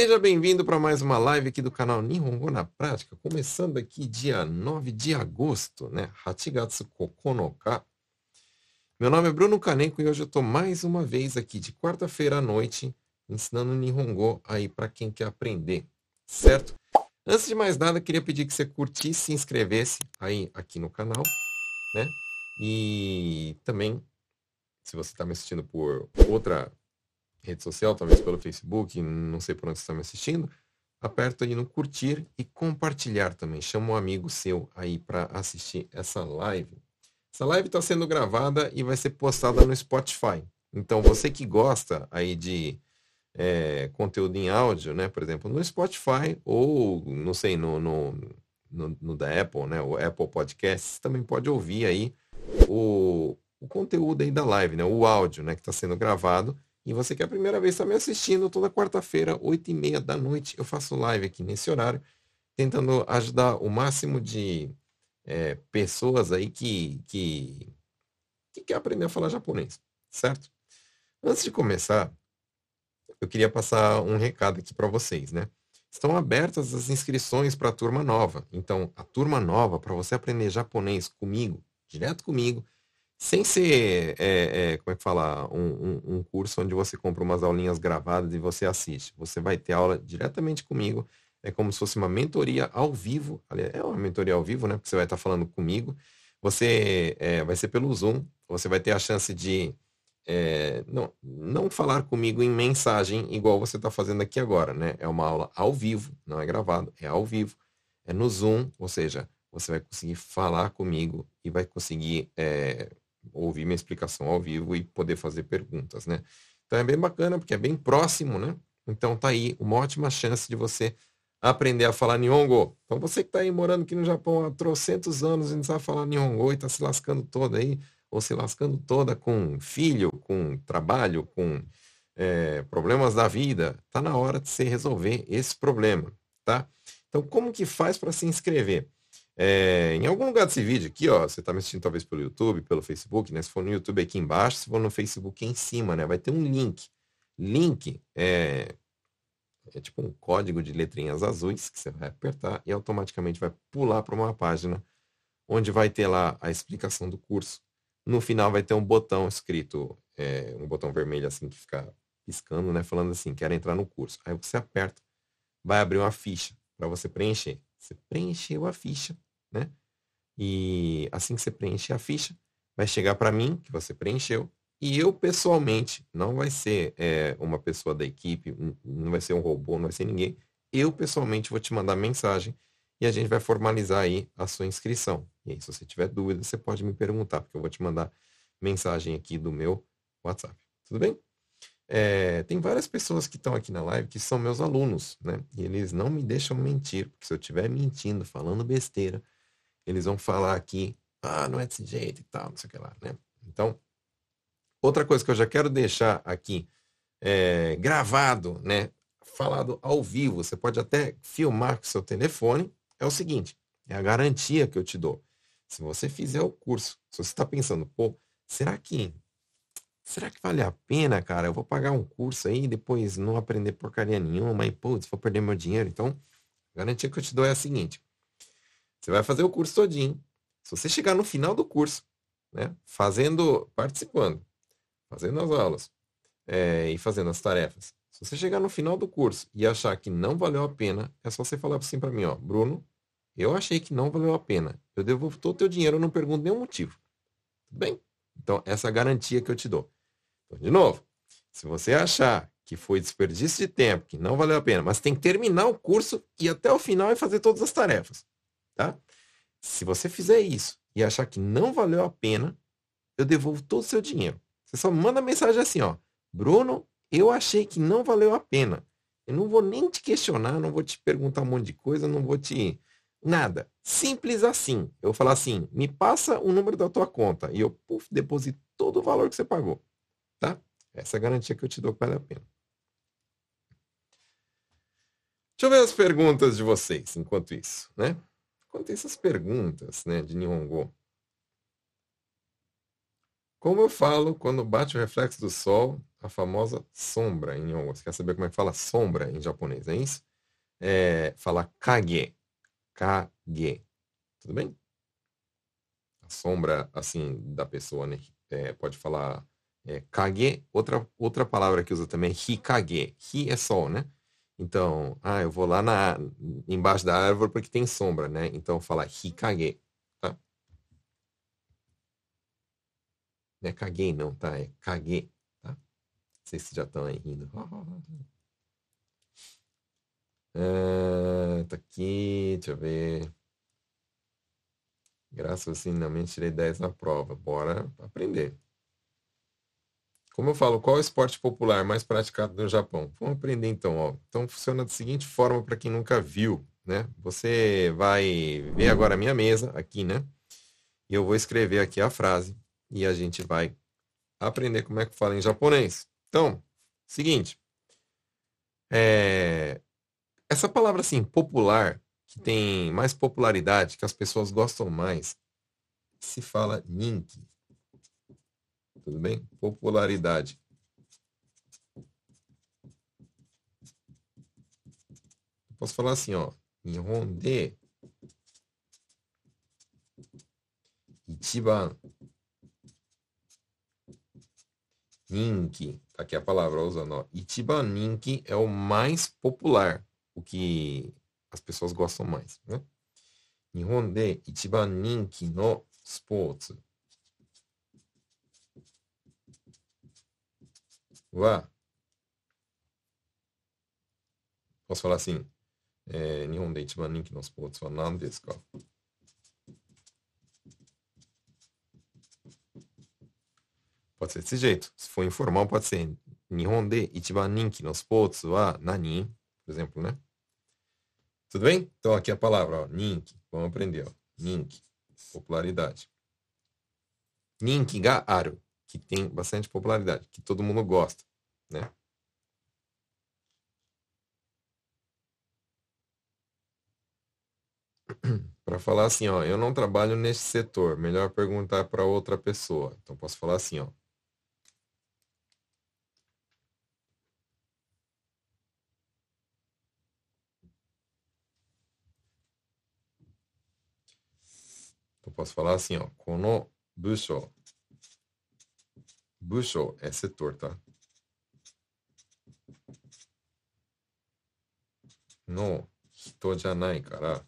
Seja bem-vindo para mais uma live aqui do canal Nihongo na Prática, começando aqui dia 9 de agosto, né? Hachigatsu Kokonoka. Meu nome é Bruno Kaneko e hoje eu estou mais uma vez aqui de quarta-feira à noite ensinando Nihongo aí para quem quer aprender, certo? Antes de mais nada, queria pedir que você curtisse, se inscrevesse aí aqui no canal, né? E também, se você está me assistindo por outra rede social, talvez pelo Facebook, não sei por onde está me assistindo, aperta aí no curtir e compartilhar também. Chama um amigo seu aí para assistir essa live. Essa live está sendo gravada e vai ser postada no Spotify. Então, você que gosta aí de é, conteúdo em áudio, né? Por exemplo, no Spotify ou, não sei, no, no, no, no da Apple, né? O Apple Podcasts, também pode ouvir aí o, o conteúdo aí da live, né? O áudio, né? Que está sendo gravado e você que é a primeira vez está me assistindo, toda quarta-feira, 8 e meia da noite, eu faço live aqui nesse horário, tentando ajudar o máximo de é, pessoas aí que, que, que quer aprender a falar japonês, certo? Antes de começar, eu queria passar um recado aqui para vocês, né? Estão abertas as inscrições para a turma nova. Então, a turma nova, para você aprender japonês comigo, direto comigo, sem ser, é, é, como é que fala, um, um, um, curso onde você compra umas aulinhas gravadas e você assiste. Você vai ter aula diretamente comigo. É como se fosse uma mentoria ao vivo. É uma mentoria ao vivo, né? Porque você vai estar falando comigo. Você é, vai ser pelo Zoom. Você vai ter a chance de não, não falar comigo em mensagem igual você está fazendo aqui agora, né? É uma aula ao vivo, não é gravado, é ao vivo. É no Zoom, ou seja, você vai conseguir falar comigo e vai conseguir é, ouvir minha explicação ao vivo e poder fazer perguntas, né? Então é bem bacana, porque é bem próximo, né? Então tá aí uma ótima chance de você aprender a falar Nihongo. Então você que está aí morando aqui no Japão há trocentos anos e não sabe falar Nihongo e está se lascando toda aí, ou se lascando toda com filho, com trabalho, com é, problemas da vida, tá na hora de você resolver esse problema, tá? Então como que faz para se inscrever? É, em algum lugar desse vídeo aqui, ó, você está me assistindo talvez pelo YouTube, pelo Facebook, né? Se for no YouTube aqui embaixo, se for no Facebook aqui em cima, né? Vai ter um link. Link é, é tipo um código de letrinhas azuis que você vai apertar e automaticamente vai pular para uma página onde vai ter lá a explicação do curso. No final vai ter um botão escrito, é, um botão vermelho assim que fica piscando, né? Falando assim, quero entrar no curso. Aí você aperta, vai abrir uma ficha para você preencher. Você preencheu a ficha né? E assim que você preencher a ficha, vai chegar para mim, que você preencheu, e eu pessoalmente, não vai ser é, uma pessoa da equipe, não vai ser um robô, não vai ser ninguém, eu pessoalmente vou te mandar mensagem e a gente vai formalizar aí a sua inscrição. E aí, se você tiver dúvida, você pode me perguntar, porque eu vou te mandar mensagem aqui do meu WhatsApp. Tudo bem? É, tem várias pessoas que estão aqui na live que são meus alunos, né? E eles não me deixam mentir, porque se eu estiver mentindo, falando besteira, eles vão falar aqui, ah, não é desse jeito e tal, não sei o que lá, né? Então, outra coisa que eu já quero deixar aqui é, gravado, né? Falado ao vivo, você pode até filmar com seu telefone, é o seguinte, é a garantia que eu te dou. Se você fizer o curso, se você está pensando, pô, será que será que vale a pena, cara? Eu vou pagar um curso aí e depois não aprender porcaria nenhuma e, putz, vou perder meu dinheiro. Então, a garantia que eu te dou é a seguinte. Você vai fazer o curso todinho. Se você chegar no final do curso, né, fazendo, participando, fazendo as aulas é, e fazendo as tarefas, se você chegar no final do curso e achar que não valeu a pena, é só você falar assim para mim, ó, Bruno, eu achei que não valeu a pena. Eu devolvo todo o teu dinheiro, eu não pergunto nenhum motivo. Tudo bem? Então, essa é garantia que eu te dou. Então, de novo, se você achar que foi desperdício de tempo, que não valeu a pena, mas tem que terminar o curso e até o final e fazer todas as tarefas. Tá? Se você fizer isso e achar que não valeu a pena, eu devolvo todo o seu dinheiro. Você só manda mensagem assim, ó. Bruno, eu achei que não valeu a pena. Eu não vou nem te questionar, não vou te perguntar um monte de coisa, não vou te. Nada. Simples assim. Eu vou falar assim, me passa o número da tua conta. E eu, puf, deposito todo o valor que você pagou. Tá? Essa é a garantia que eu te dou que vale a pena. Deixa eu ver as perguntas de vocês enquanto isso, né? Quanto a essas perguntas né, de Nihongo. Como eu falo quando bate o reflexo do sol, a famosa sombra em Nihongo. Você quer saber como é que fala sombra em japonês, é isso? É, fala kage. Kage. Tudo bem? A sombra, assim, da pessoa, né? É, pode falar é, kage. Outra, outra palavra que usa também é hikage. Hi é sol, né? Então, ah, eu vou lá na, embaixo da árvore porque tem sombra, né? Então fala hikage, tá? Não é kage não, tá? É kage, tá? Não sei se já estão aí rindo. Ah, tá aqui, deixa eu ver. Graças ao tirei 10 na prova. Bora aprender. Como eu falo, qual é o esporte popular mais praticado no Japão? Vamos aprender então. Ó. Então funciona da seguinte forma para quem nunca viu, né? Você vai ver agora a minha mesa aqui, né? E eu vou escrever aqui a frase e a gente vai aprender como é que fala em japonês. Então, seguinte. É... Essa palavra assim, popular, que tem mais popularidade, que as pessoas gostam mais, se fala ninki. Tudo bem? Popularidade. Posso falar assim, ó. Nihon de Ichiban Ninki. Tá aqui a palavra usando, ó. Ichiban Ninki é o mais popular, o que as pessoas gostam mais, né? Nihon de Ichiban Ninki no Sports. は、posso falar assim, é, 日本で一番人気のスポーツは何ですか Pode ser desse jeito. Se for informal, pode ser. Nihon de Ichiban Ninki no Sports wa nani? Por exemplo, né? Tudo bem? Então aqui a palavra, ó, Ninki. Vamos aprender, ó. Ninki. Popularidade. Ninki ga aru que tem bastante popularidade, que todo mundo gosta, né? Para falar assim, ó, eu não trabalho nesse setor, melhor perguntar para outra pessoa. Então posso falar assim, ó. Eu posso falar assim, ó, kono busho 部署 é setor, tá? No 人じゃないから、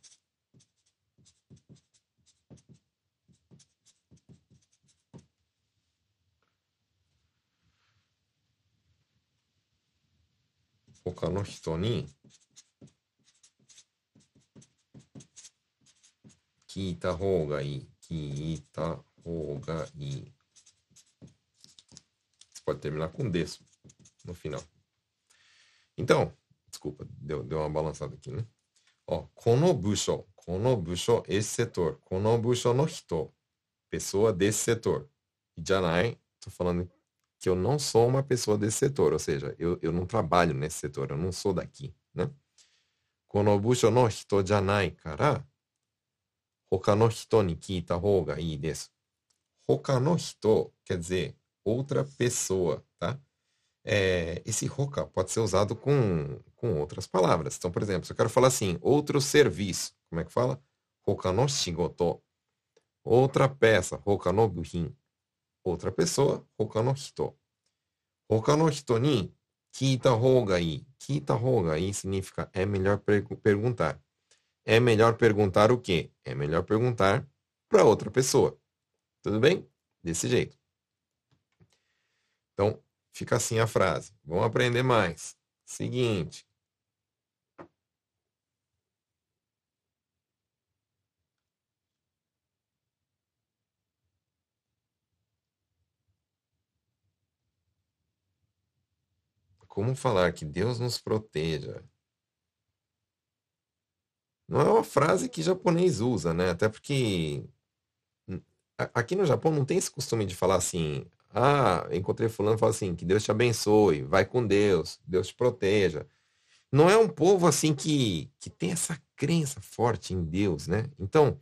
他の人に聞いた方がいい。聞いた方がいい。Pode terminar com des no final. Então, desculpa, deu, deu uma balançada aqui, né? Ó, kono busho, kono busho, esse setor. Kono busho no hito, pessoa desse setor. Janai, tô falando que eu não sou uma pessoa desse setor, ou seja, eu, eu não trabalho nesse setor, eu não sou daqui, né? Kono busho no hito janai kara, hoka no hito ni kita hou ga ii desu. Hoka no hito quer dizer outra pessoa, tá? É, esse roca pode ser usado com, com outras palavras. Então, por exemplo, se eu quero falar assim, outro serviço, como é que fala? Roka no shigoto. Outra peça, roka no buhin. Outra pessoa, roka no hito. Roka no hito ni kita hou ga ii. Kita hou ga ii significa é melhor perguntar. É melhor perguntar o quê? É melhor perguntar para outra pessoa. Tudo bem? Desse jeito. Então, fica assim a frase. Vamos aprender mais. Seguinte. Como falar que Deus nos proteja? Não é uma frase que japonês usa, né? Até porque aqui no Japão não tem esse costume de falar assim, ah, encontrei fulano fala assim, que Deus te abençoe, vai com Deus, Deus te proteja. Não é um povo assim que, que tem essa crença forte em Deus, né? Então,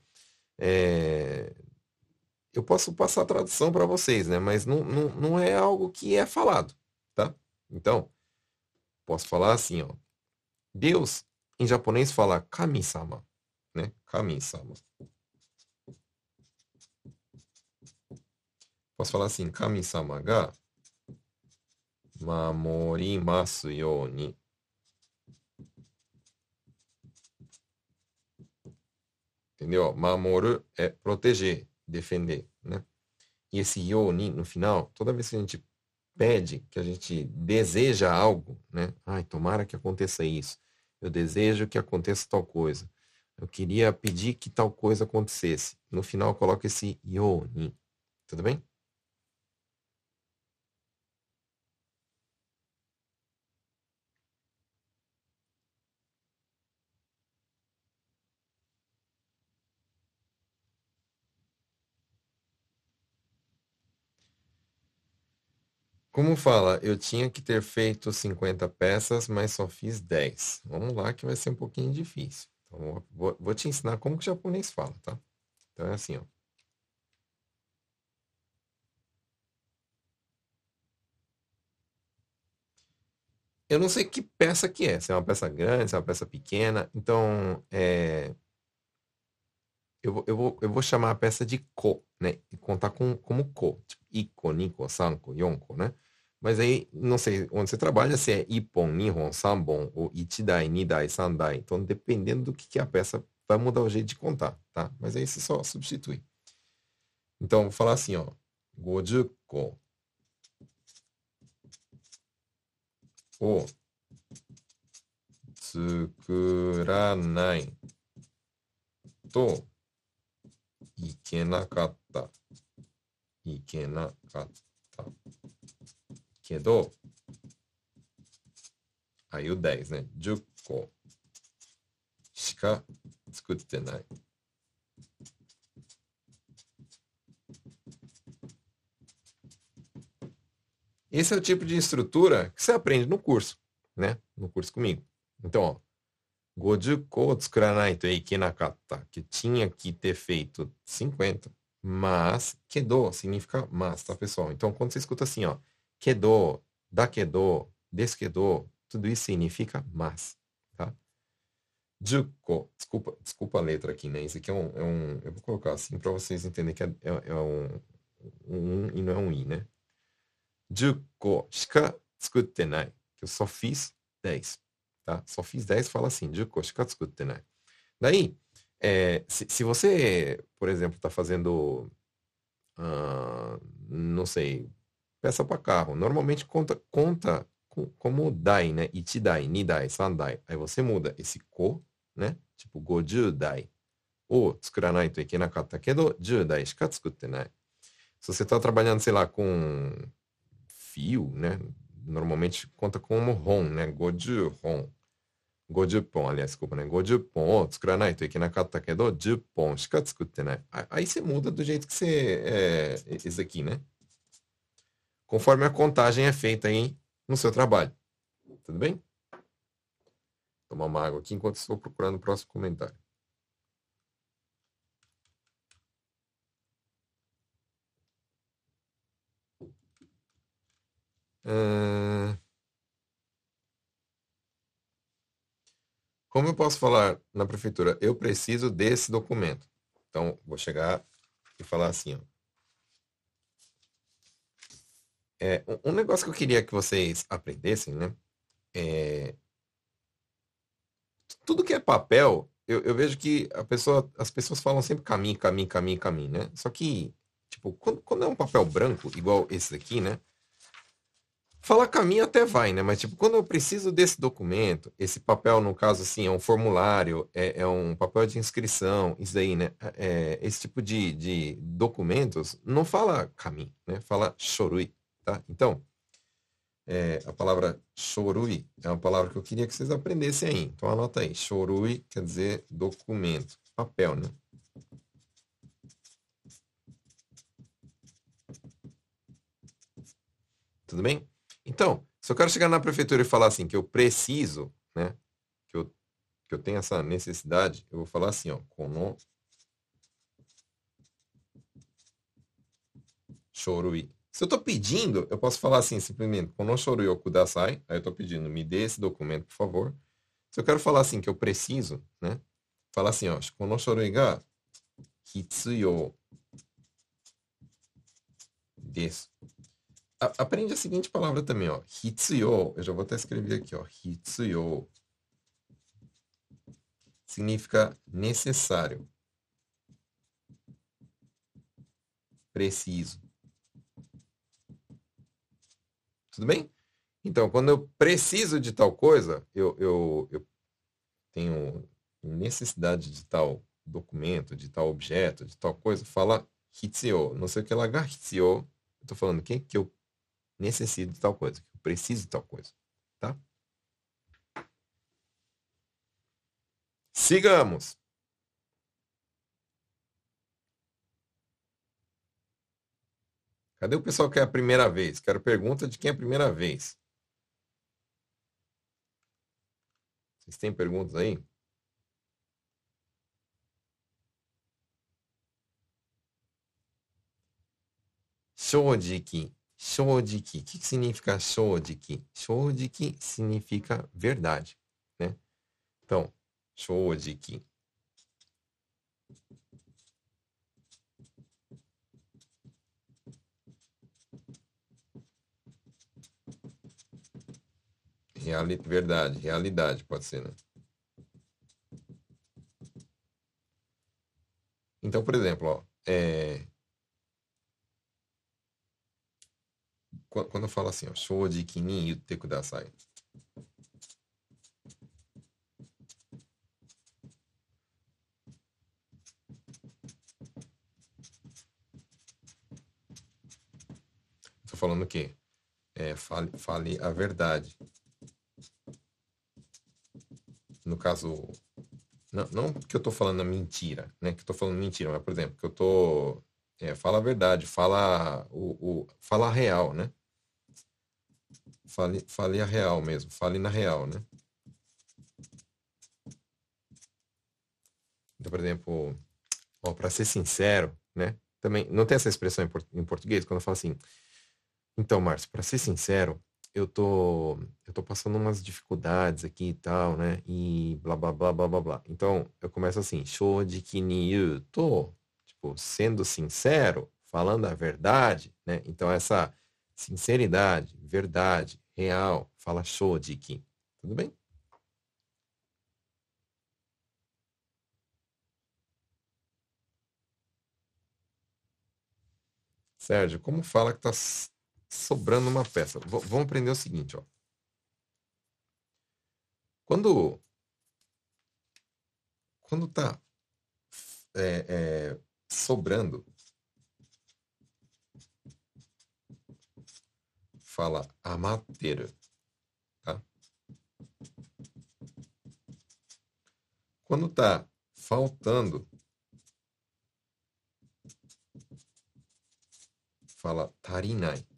é, eu posso passar a tradução para vocês, né? Mas não, não, não é algo que é falado, tá? Então, posso falar assim, ó. Deus, em japonês, fala kami-sama, né? Kami-sama. Posso falar assim, kami-sama ga mamorimasu you ni. Entendeu? Mamoru é proteger defender, né? E esse yoni no final, toda vez que a gente pede, que a gente deseja algo, né? Ai, tomara que aconteça isso. Eu desejo que aconteça tal coisa. Eu queria pedir que tal coisa acontecesse. No final, coloca esse yoni. Tudo bem? Como fala, eu tinha que ter feito 50 peças, mas só fiz 10. Vamos lá que vai ser um pouquinho difícil. Então, vou, vou te ensinar como que o japonês fala, tá? Então é assim, ó. Eu não sei que peça que é, se é uma peça grande, se é uma peça pequena. Então, é... eu, vou, eu, vou, eu vou chamar a peça de ko, né? E contar com, como ko. Tipo, iko, niko, sanko, yonko, né? Mas aí, não sei onde você trabalha, se é Ippon, Nihon, Sanbon, ou Ichidai, Nidai, Sandai. Então, dependendo do que, que é a peça, vai mudar o jeito de contar, tá? Mas aí você só substitui. Então, vou falar assim, ó. Gojuko. O. Tsukuranai. To. Ikenakatta. Ikenakatta. けど、ああいう 10, ですね。10個しか作ってない。Esse é o tipo de estrutura que você aprende no curso, né? No curso comigo. Então, ó, 50個を作らないといけなかった。Que tinha que ter feito 50, mas, quedou significa mas, tá, pessoal? Então, quando você escuta assim, ó, quedou, daquedou, desquedou, tudo isso significa mas, tá? Juko, desculpa, desculpa a letra aqui, né? Isso aqui é um, é um eu vou colocar assim para vocês entenderem que é, é, é um, um, um, e não é um i, né? Juko shika tsukutte nai, que eu só fiz 10, tá? Só fiz 10, fala assim, Juko shika tsukutte nai. Daí, é, se, se, você, por exemplo, está fazendo, uh, não sei, peça para carro. Normalmente conta, conta como dai, né? Ichidai, nidai, sandai. Aí você muda esse ko, né? Tipo, gojudai. Ou tsukuranai to ikenakatta kedo, judai shika tsukutte nai. Se você está trabalhando, sei lá, com fio, né? Normalmente conta como ron, né? Goju ron. 50本、aliás, desculpa, né? 50本を作らないといけなかったけど、10本しか作ってない。Aí você muda do jeito que você. É, esse aqui, né? Conforme a contagem é feita aí no seu trabalho. Tudo bem? Tomar uma água aqui enquanto estou procurando o próximo comentário. Uh... Como eu posso falar na prefeitura? Eu preciso desse documento. Então, vou chegar e falar assim, ó. É, um negócio que eu queria que vocês aprendessem, né? É... Tudo que é papel, eu, eu, vejo que a pessoa, as pessoas falam sempre caminho, caminho, caminho, caminho, né? Só que, tipo, quando, quando é um papel branco, igual esse daqui, né? Falar caminho até vai, né? Mas, tipo, quando eu preciso desse documento, esse papel, no caso, assim, é um formulário, é, é um papel de inscrição, isso daí, né? É, esse tipo de, de documentos não fala caminho, né? Fala chorui. Tá? Então, é, a palavra chorui é uma palavra que eu queria que vocês aprendessem aí. Então, anota aí. Chorui quer dizer documento, papel, né? Tudo bem? Então, se eu quero chegar na prefeitura e falar assim, que eu preciso, né? Que eu, que eu tenho essa necessidade, eu vou falar assim, ó. Kono shorui. Se eu estou pedindo, eu posso falar assim, simplesmente, kono shorui o kudasai. Aí eu estou pedindo, me dê esse documento, por favor. Se eu quero falar assim, que eu preciso, né? Falar assim, ó, kono shorui ga hitsuyo desu. aprende a seguinte palavra também, ó. Hitsuyo. Eu já vou até escrever aqui, ó. Hitsuyo. Significa necessário. Preciso. Tudo bem? Então, quando eu preciso de tal coisa, eu, eu, eu tenho necessidade de tal documento, de tal objeto, de tal coisa, fala hitsuyo. Não sei o que lá, hitsuyo. Eu tô falando o quê? Que eu necessito de tal coisa, que eu preciso de tal coisa, tá? Sigamos. Cadê o pessoal que é a primeira vez? Quero pergunta de quem é a primeira vez. Vocês têm perguntas aí? Shojiki. Shojiki. O que significa shojiki? Shojiki significa verdade, né? Então, shojiki. Reali verdade, realidade, pode ser, né? Então, por exemplo, ó, é... quando eu falo assim, ó, shojiki ni yutte kudasai. Estou falando o quê? É, fale, fale a verdade no caso, não, não que eu estou falando mentira, né? Que eu estou falando mentira, mas, por exemplo, que eu estou. É, fala a verdade, fala o, o, fala a real, né? Fale, fale a real mesmo, fale na real, né? Então, por exemplo, para ser sincero, né? Também não tem essa expressão em português quando eu falo assim. Então, Márcio, para ser sincero, eu tô, eu tô passando umas dificuldades aqui e tal, né? E blá blá blá blá blá blá. Então, eu começo assim, shojiki ni yu to, tipo, sendo sincero, falando a verdade, né? Então, essa sinceridade, verdade, real, fala shojiki. Tudo bem? Sérgio, como fala que tá sobrando uma peça. V vamos aprender o seguinte, ó. Quando quando tá é, é, sobrando, fala amater, tá? Quando tá faltando, fala tarinai.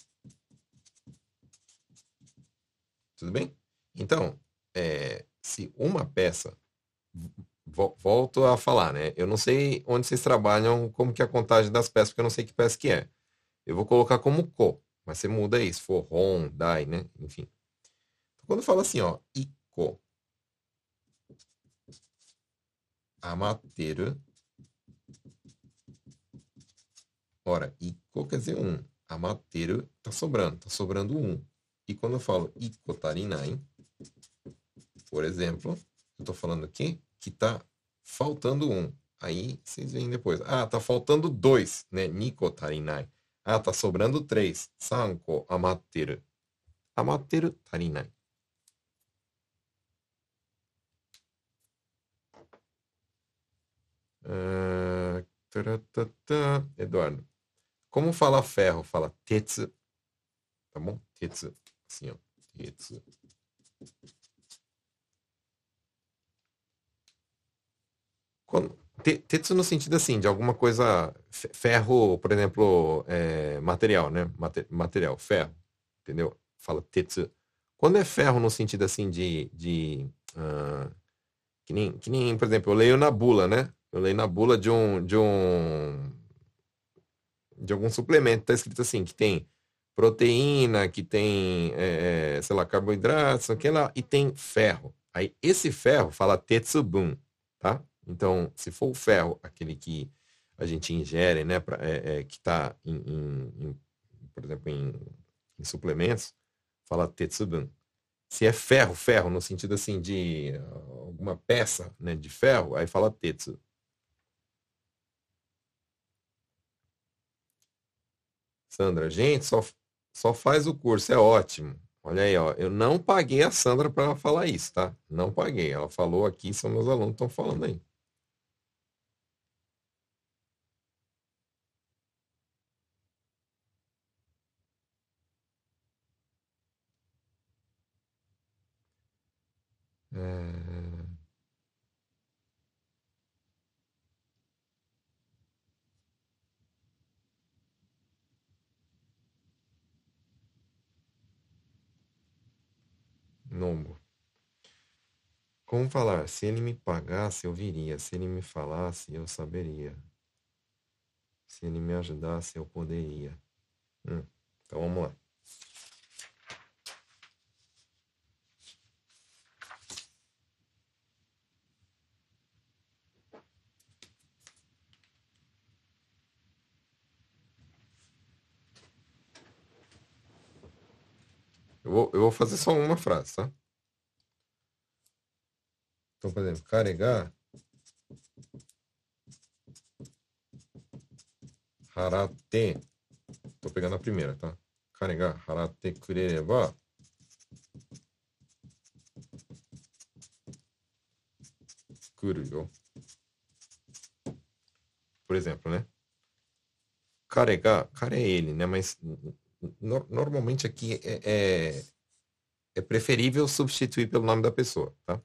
Tudo bem? Então, é, se uma peça, volto a falar, né? Eu não sei onde vocês trabalham, como que é a contagem das peças, porque eu não sei que peça que é. Eu vou colocar como ko, mas você muda se for ron, dai, né? Enfim. Então, quando fala assim, ó, iko, amateru, ora, iko quer dizer um, amateru tá sobrando, tá sobrando um. E quando eu falo ikotarinai, por exemplo, eu estou falando aqui que está faltando um. Aí vocês veem depois. Ah, está faltando dois, né? Nikotarinai. Ah, está sobrando três. Sanko amateru. Amateru tarinai. Uh, Eduardo. Como fala ferro? Fala tetsu. Tá bom? Tetsu. Ó. Tetsu. Quando, tetsu no sentido assim, de alguma coisa, ferro, por exemplo, é, material, né? material, ferro, entendeu? Fala tetsu. Quando é ferro no sentido assim de, de uh, que, nem, que nem, por exemplo, eu leio na bula, né? Eu leio na bula de um, de um, de algum suplemento, tá escrito assim, que tem proteína, que tem, é, sei lá, carboidratos, aquela, e tem ferro. Aí esse ferro fala tetsubun, tá? Então, se for o ferro, aquele que a gente ingere, né, pra, é, é, que está, em, em, em, por exemplo, em, em, suplementos, fala tetsubun. Se é ferro, ferro, no sentido assim de alguma peça né, de ferro, aí fala tetsu. Sandra, gente, só, só faz o curso, é ótimo. Olha aí, ó, eu não paguei a Sandra para falar isso, tá? Não paguei. Ela falou aqui, são meus alunos estão falando aí. É... Como falar? Se ele me pagasse, eu viria. Se ele me falasse, eu saberia. Se ele me ajudasse, eu poderia. Hum, então vamos lá. Eu vou, eu vou fazer só uma frase, tá? Então, por exemplo, carregar. Harate. Tô pegando a primeira, tá? Carregar. Harate kurereba. Kuru. Por exemplo, né? Carregar. Cara é ele, né? Mas no, normalmente aqui é, é, é, preferível substituir pelo nome da pessoa, tá?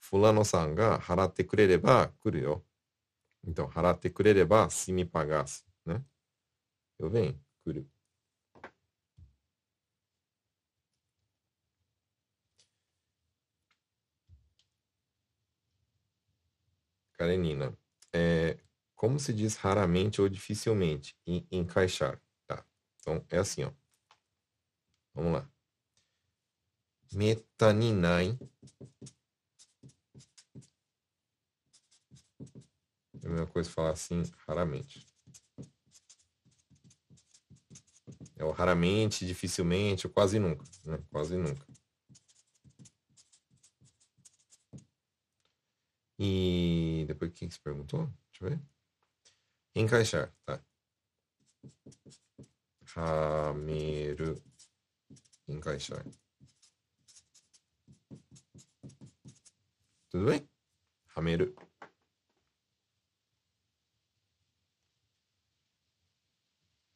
Fulano-san ga haratte kurereba kuru yo. Então, haratte kurereba, se me pagasse, né? Eu venho, kuru. Karenina, é, como se diz raramente ou dificilmente? Em, encaixar. Então, é assim, ó. Vamos lá. Metaninai. É a mesma coisa falar assim, raramente. É o raramente, dificilmente, ou quase nunca. Né? Quase nunca. E depois o que você perguntou? Deixa eu ver. Encaixar, tá. はめる。委会社員。Tudo bem? Rameiro.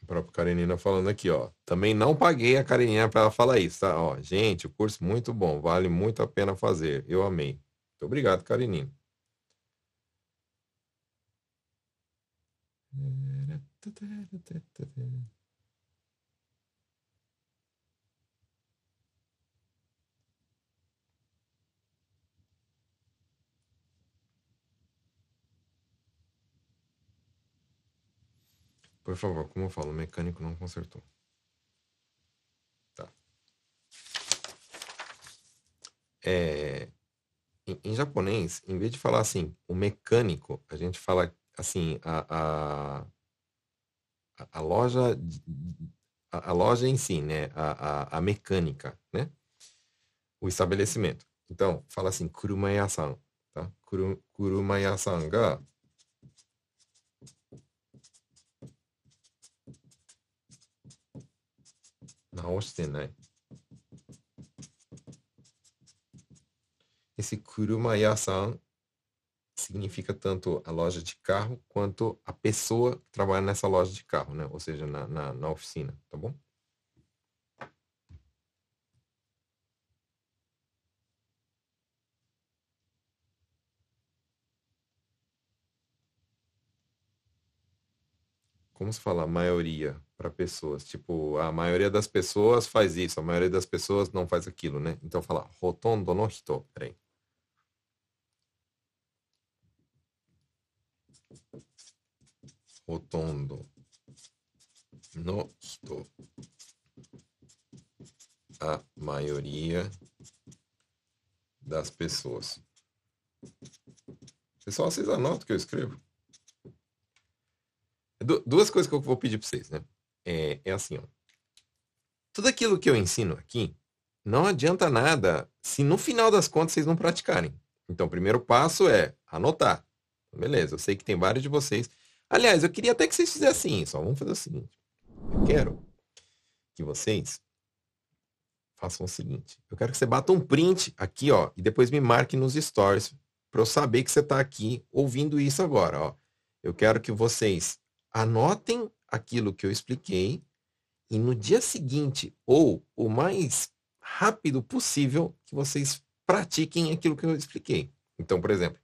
O próprio Karenina falando aqui, ó. Também não paguei a Karenina para ela falar isso, tá? Ó, gente, o curso muito bom, vale muito a pena fazer. Eu amei. Muito obrigado, Karenina. Por favor, como eu falo, o mecânico não consertou. Tá. É, em, em, japonês, em vez de falar assim, o mecânico, a gente fala assim, a, a, a loja, a, a, loja em si, né? A, a, a mecânica, né? O estabelecimento. Então, fala assim, kurumaya-san, tá? Kurumaya-san ga 直してない。Esse Kuruma-ya-san significa tanto a loja de carro quanto a pessoa que trabalha nessa loja de carro, né? Ou seja, na, na, na oficina, tá bom? Como se fala, maioria para pessoas. Tipo, a maioria das pessoas faz isso, a maioria das pessoas não faz aquilo, né? Então fala, rotondo no hito. Peraí. Rotondo no hito. A maioria das pessoas. Pessoal, vocês anotam o que eu escrevo? Du duas coisas que eu vou pedir para vocês, né? É, é assim, ó. Tudo aquilo que eu ensino aqui, não adianta nada se no final das contas vocês não praticarem. Então, o primeiro passo é anotar. Beleza, eu sei que tem vários de vocês. Aliás, eu queria até que vocês fizessem isso. Ó. Vamos fazer o seguinte. Eu quero que vocês façam o seguinte. Eu quero que você bata um print aqui, ó, e depois me marque nos stories para eu saber que você está aqui ouvindo isso agora, ó. Eu quero que vocês anotem aquilo que eu expliquei e no dia seguinte ou o mais rápido possível que vocês pratiquem aquilo que eu expliquei. Então, por exemplo,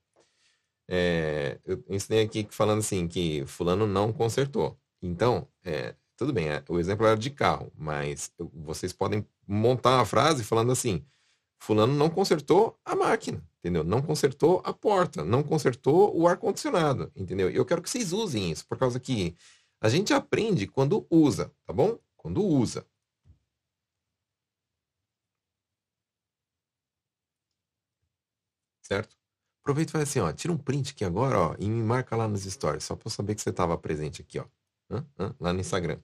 é, eu ensinei aqui falando assim que fulano não consertou. Então, é, tudo bem, é, o exemplo era de carro, mas vocês podem montar uma frase falando assim, fulano não consertou a máquina, entendeu? Não consertou a porta, não consertou o ar-condicionado, entendeu? Eu quero que vocês usem isso, por causa que a gente aprende quando usa, tá bom? Quando usa. Certo? Aproveita e faz assim, ó, tira um print aqui agora, ó, e me marca lá nos stories, só para eu saber que você estava presente aqui, ó, hã? Hã? lá no Instagram.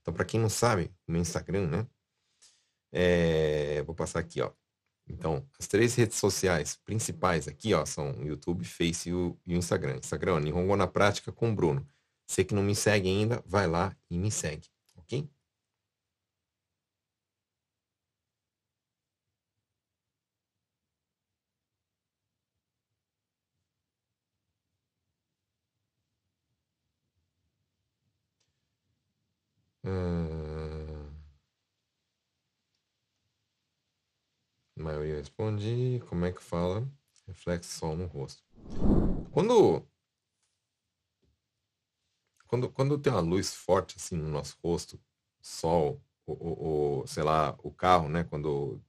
Então, para quem não sabe, no Instagram, né? É... Vou passar aqui, ó. Então, as três redes sociais principais aqui, ó, são o YouTube, Face e o, e o Instagram. Instagram, Nihongo na Prática com Bruno. Você que não me segue ainda, vai lá e me segue, ok? Hum... maioria responde. Como é que fala? Reflexo sol no rosto. Quando quando, quando tem uma luz forte assim no nosso rosto, sol, ou, ou, sei lá, o carro, né? Quando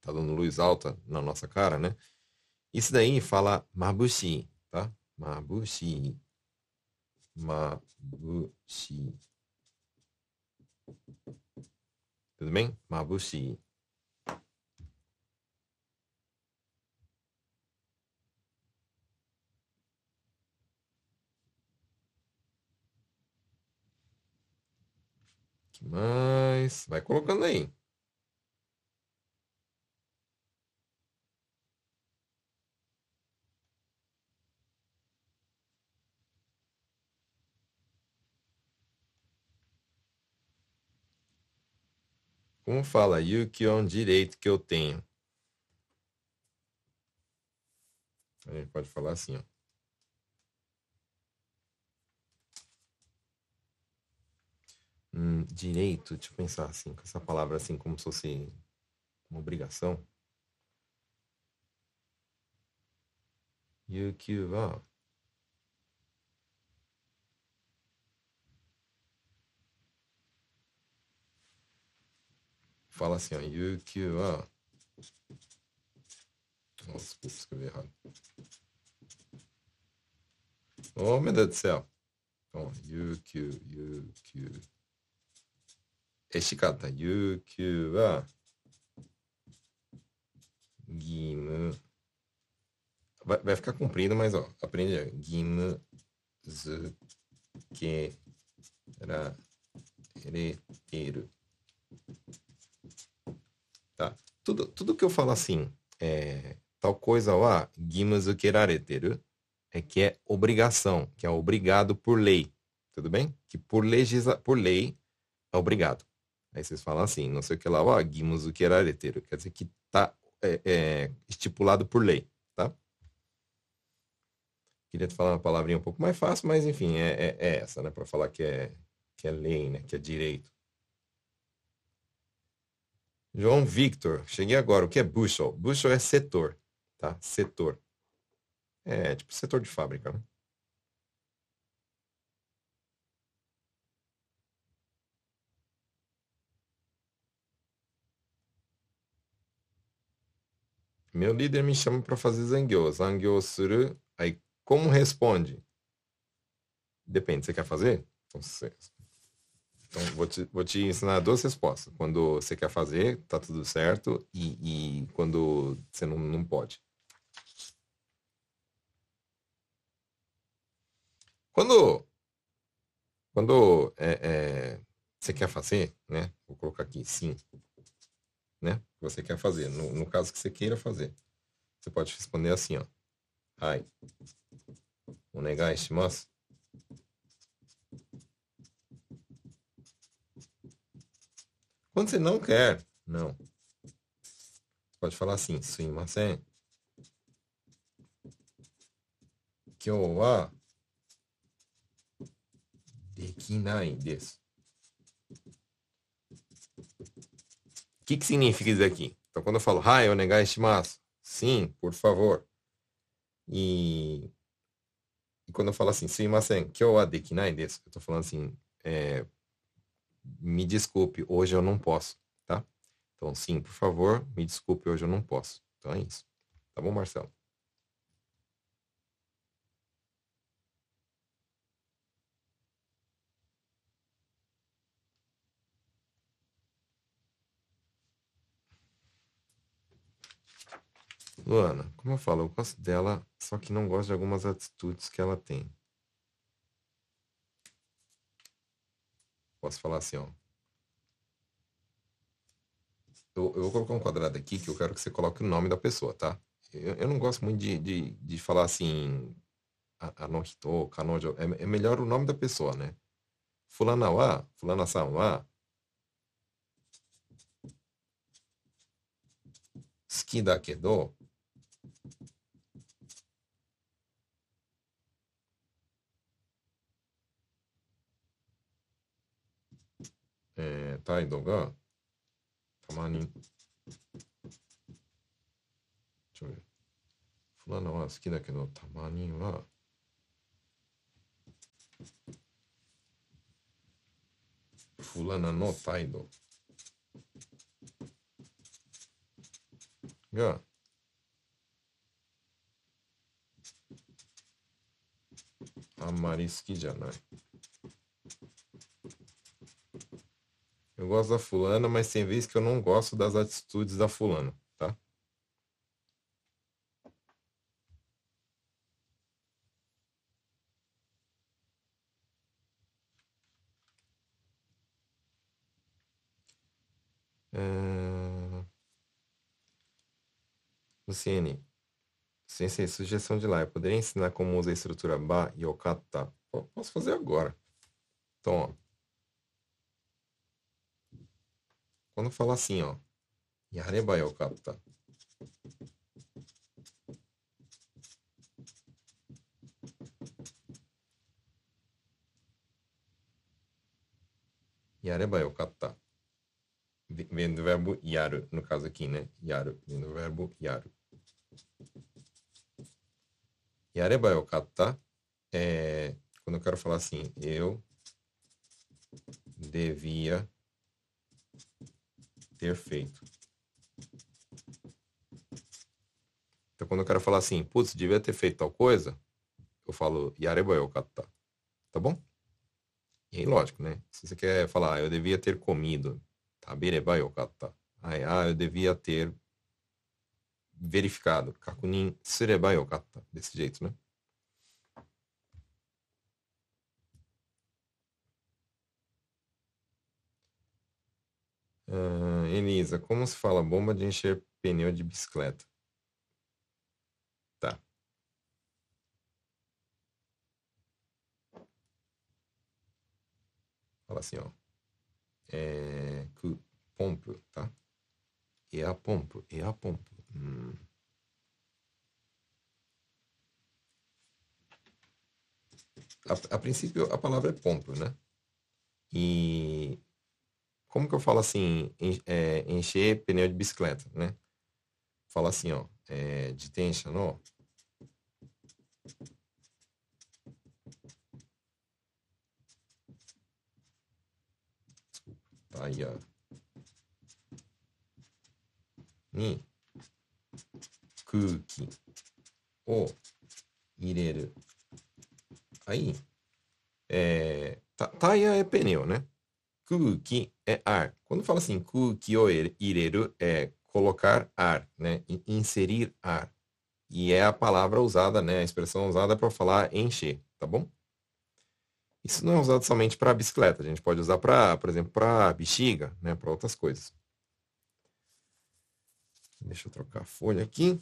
tá dando luz alta na nossa cara, né? Isso daí fala mabushi, tá? Mabushi. Mabushi. Tudo bem? Mabushi. Mais? Vai colocando aí. Como fala? Que é um direito que eu tenho? A gente pode falar assim, ó. Hum, direito, deixa eu pensar assim, com essa palavra assim, como se fosse uma obrigação. Yuki wa Fala assim, ó, Yuki wa Nossa, desculpa, escrevi errado. Oh, meu Deus do céu. Então, Yuki, Yuki えし方、有給は、義務、vai, vai ficar comprido, mas ó, aprende aí. 義務付けられてる. Tá? Tudo, tudo que eu falo assim, é, tal coisa lá, 義務付けられてる, é que é obrigação, que é obrigado por lei. Tudo bem? Que por, legisla, por lei é obrigado. Aí vocês falam assim, não sei o que lá, ó, guimos o que era areteiro. Quer dizer que está é, é, estipulado por lei, tá? Queria falar uma palavrinha um pouco mais fácil, mas enfim, é, é, é essa, né? Para falar que é, que é lei, né? Que é direito. João Victor, cheguei agora. O que é bushel? Bushel é setor, tá? Setor. É tipo setor de fábrica, né? Meu líder me chama para fazer zangyo. Zangyo suru. Aí, como responde? Depende, você quer fazer? Então, você... Então, vou te, vou te ensinar duas respostas. Quando você quer fazer, tá tudo certo, e, e quando você não, não pode. Quando, quando é, é, você quer fazer, né? Vou colocar aqui sim, né? Você quer fazer. No, no caso que você queira fazer, você pode responder assim, ó. Ai. Onegai shimasu. Quando você não quer, não. Você pode falar assim, sumimasen. Kyou wa dekinai desu. O que, que significa isso aqui? Então, quando eu falo, hai, onegai shimasu. Sim, por favor. E, e quando eu falo assim, sumimasen, kyou wa dekinai desu. Eu tô falando assim, é, me desculpe, hoje eu não posso, tá? Então, sim, por favor, me desculpe, hoje eu não posso. Então é isso. Tá bom, Marcelo? Luana, como eu falo, eu gosto dela, só que não gosto de algumas atitudes que ela tem. Posso falar assim, ó. Eu, eu vou colocar um quadrado aqui que eu quero que você coloque o nome da pessoa, tá? Eu, eu não gosto muito de, de, de falar assim, ah, ah, Anohito, Kanojo. É, é melhor o nome da pessoa, né? Fulana wa, Fulana san wa, Suki da kedo, えー、態度がたまにちょいフラナは好きだけどたまにはフラナの態度があんまり好きじゃない。Eu gosto da fulana, mas tem vezes que eu não gosto das atitudes da fulana, tá? É... Luciene, Sensei, sugestão de lá. Eu poderia ensinar como usa a estrutura Ba e Okata? Posso fazer agora. Então, ó. Quando fala assim, ó. Yareba yokatta. Yareba yokatta. Vem do verbo yaru, no caso aqui, né? Yaru. Vem do verbo yaru. Yareba yokatta é quando eu quero falar assim, eu devia ter feito. Então, quando eu quero falar assim, putz, devia ter feito tal coisa, eu falo yareba yokata. Tá bom? E aí, lógico, né? Se você quer falar, ah, eu devia ter comido, tabireba yokata. Aí, ah, eu devia ter verificado, kakunin sureba yokata. Desse jeito, né? Uh, Elisa, como se fala bomba de encher pneu de bicicleta? Tá. Fala assim, ó. É, pompo, tá? E a pompo, e a pompo. Hum. A, a princípio, a palavra é pompo, né? E como que eu falo assim, é, encher pneu de bicicleta, né? Fala assim, ó, é, de tension, ó. Taia. Ni. Kuki. O. Ireru. Aí. É, taia é pneu, né? Kuki é ar. Quando fala assim, kuki o ireru, é colocar ar, né? Inserir ar. E é a palavra usada, né? A expressão usada para falar encher, tá bom? Isso não é usado somente para bicicleta. A gente pode usar para, por exemplo, para bexiga, né? Para outras coisas. Deixa eu trocar a folha aqui.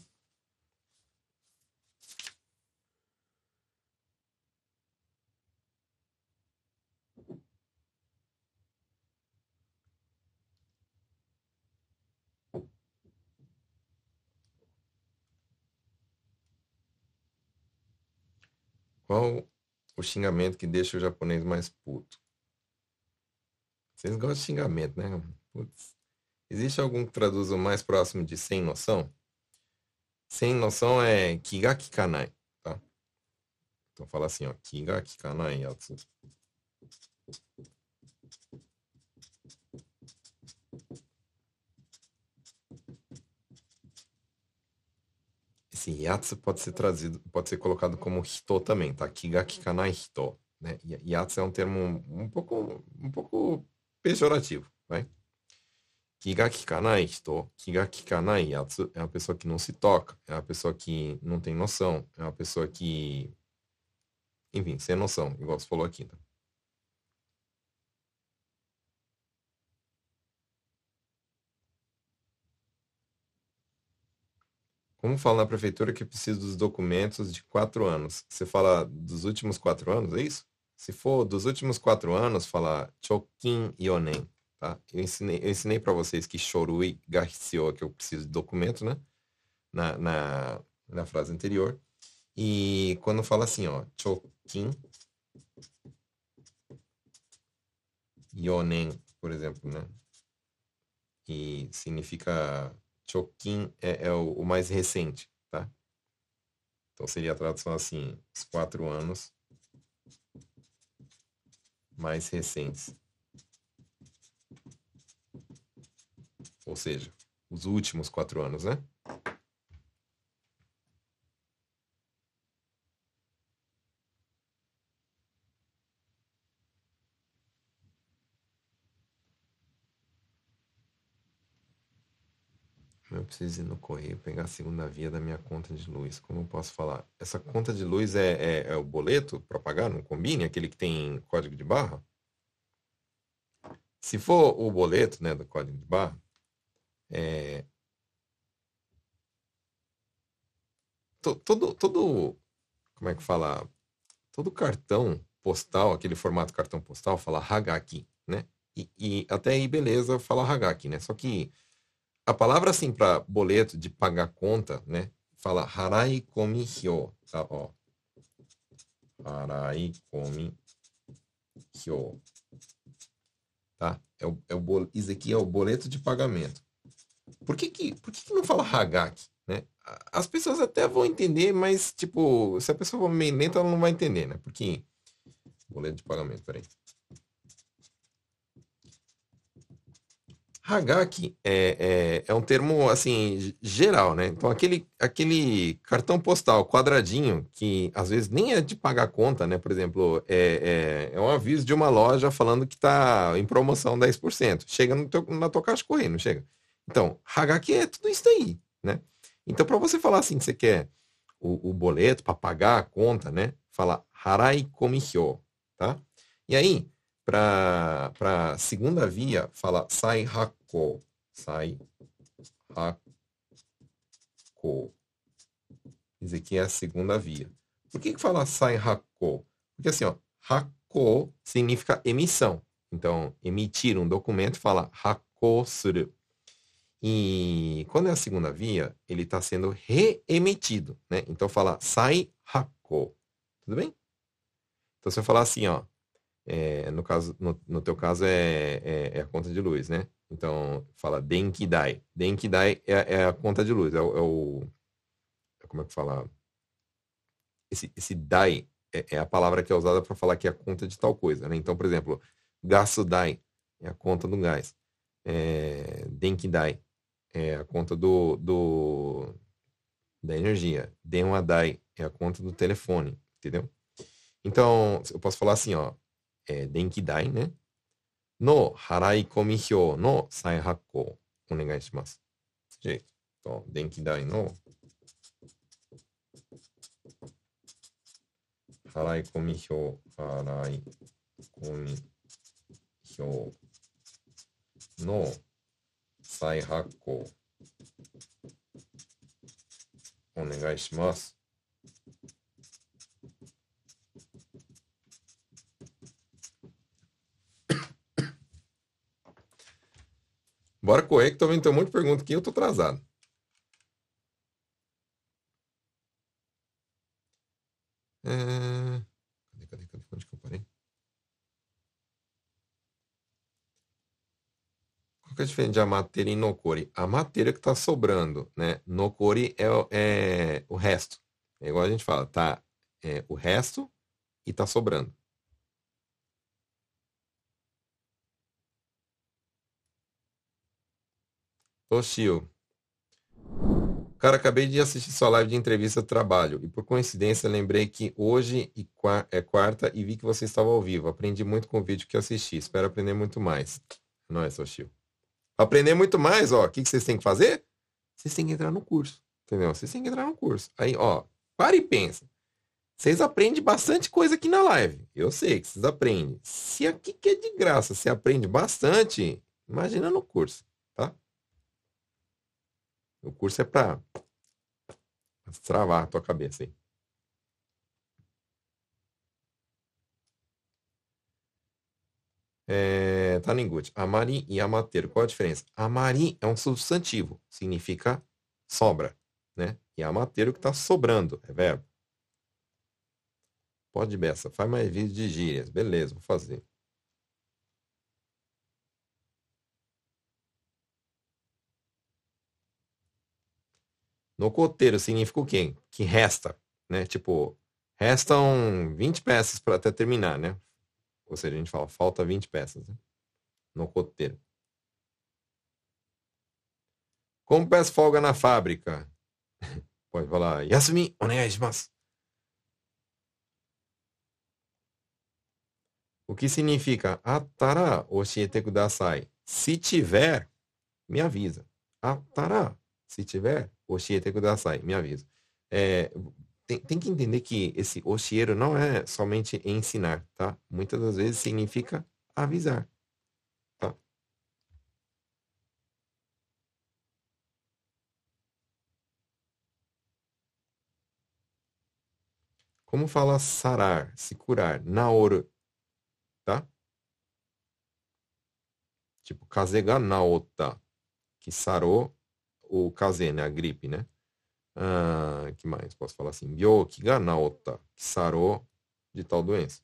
Qual o xingamento que deixa o japonês mais puto? Vocês gostam de xingamento, né? Putz. Existe algum que traduza o mais próximo de sem noção? Sem noção é kigaki kanai, tá? Então fala assim, ó, kigaki kanai yatsu. Esse yatsu pode ser trazido, pode ser colocado como hito também, tá? Kigaki kanai hito, né? Yatsu é um termo um pouco, um pouco pejorativo, vai? Kigaki kanai hito, kigaki kanai yatsu é uma pessoa que não se toca, é uma pessoa que não tem noção, é uma pessoa que, enfim, sem noção, igual você falou aqui, tá? Como fala na prefeitura que precisa dos documentos de quatro anos? Você fala dos últimos quatro anos, é isso? Se for dos últimos quatro anos, fala Chokin Yonen, tá? Eu ensinei, eu ensinei para vocês que Shorui Garcio, que eu preciso de documento, né? Na, na, na frase anterior. E quando fala assim, ó, Chokin Yonen, por exemplo, né? E significa Chokin é, é o, o, mais recente, tá? Então seria a tradução assim, os quatro anos mais recentes. Ou seja, os últimos quatro anos, né? Eu preciso ir no correio pegar a segunda via da minha conta de luz. Como eu posso falar? Essa conta de luz é, é, é o boleto para pagar? Não combine? Aquele que tem código de barra? Se for o boleto né, do código de barra, é... todo, todo, como é que fala? Todo cartão postal, aquele formato cartão postal, fala Hagaki, né? E, e até aí, beleza, fala Hagaki, né? Só que a palavra assim para boleto de pagar conta, né? Fala harai komi hyo, tá? Ó. Harai komi hyo. Tá? É o, é o, isso aqui é o boleto de pagamento. Por que que, por que, que não fala hagaki, né? As pessoas até vão entender, mas, tipo, se a pessoa for meio lenta, ela não vai entender, né? Porque... Boleto de pagamento, peraí. Hagaki é, é, é, um termo assim geral, né? Então aquele, aquele cartão postal quadradinho que às vezes nem é de pagar conta, né? Por exemplo, é, é, é um aviso de uma loja falando que está em promoção 10%. Chega no teu, na tua caixa correndo, chega. Então, Hagaki é tudo isso aí, né? Então, para você falar assim que você quer o, o boleto para pagar a conta, né? Fala Harai Komihyo, tá? E aí, para segunda via, fala sai hako. Sai hako. Isso aqui é a segunda via. Por que, que fala sai hako? Porque assim, ó, hako significa emissão. Então, emitir um documento fala hako suru. E quando é a segunda via, ele está sendo reemitido, né? Então fala sai hako. Tudo bem? Então se eu falar assim, ó, é, no, caso, no, no teu caso é, é, é, a conta de luz, né? Então, fala Denkidai. Denkidai é, é a conta de luz, é o, é o como é que fala? Esse, esse dai é, é a palavra que é usada para falar que é a conta de tal coisa, né? Então, por exemplo, Gasudai é a conta do gás. É, Denkidai é a conta do, do da energia. Denwadai é a conta do telefone, entendeu? Então, eu posso falar assim, ó, é, Denkidai, né? の払い込み表の再発行お願いします。で、と電気代の払い込み表、払い込み表の再発行お願いします。Bora correr que também tem um monte de perguntas aqui eu tô atrasado. É... Cadê, cadê, cadê? Onde que eu parei? Qual que é a diferença de amateira e nokori? A matéria que tá sobrando, né? Nokori é, é o resto. É igual a gente fala, tá? É o resto e tá sobrando. Toshio. Cara, acabei de assistir sua live de entrevista de trabalho e por coincidência lembrei que hoje é quarta e vi que você estava ao vivo. Aprendi muito com o vídeo que assisti. Espero aprender muito mais. Não é, Toshio? Aprender muito mais, ó. O que, que vocês têm que fazer? Vocês têm que entrar no curso. Entendeu? Vocês têm que entrar no curso. Aí, ó, para e pensa. Vocês aprendem bastante coisa aqui na live. Eu sei que vocês aprendem. Se aqui que é de graça, você aprende bastante, imagina no curso. O curso é para travar a tua cabeça aí. É, Taninguchi, amari e amateiro. Qual a diferença? Amari é um substantivo, significa sobra, né? E amateiro que está sobrando, é verbo. Pode beça, faz mais vídeo de gírias. Beleza, vou fazer. No coteiro significa o quê? Que resta, né? Tipo, restam 20 peças para até terminar, né? Ou seja, a gente fala, falta 20 peças, né? No coteiro. Como peço folga na fábrica? Pode falar, Yasumi, onegaishimasu. O que significa atara oshiete kudasai? Se tiver, me avisa. Atara, se tiver, Oshiete kudasai, me avisa. É, tem, tem, que entender que esse oshieiro não é somente ensinar, tá? Muitas das vezes significa avisar, tá? Como fala sarar, se curar, naoru, tá? Tipo, kaze ga naota, que sarou o kaze, né? A gripe, né? Ah, que mais? Posso falar assim? Byoki ga sarou de tal doença.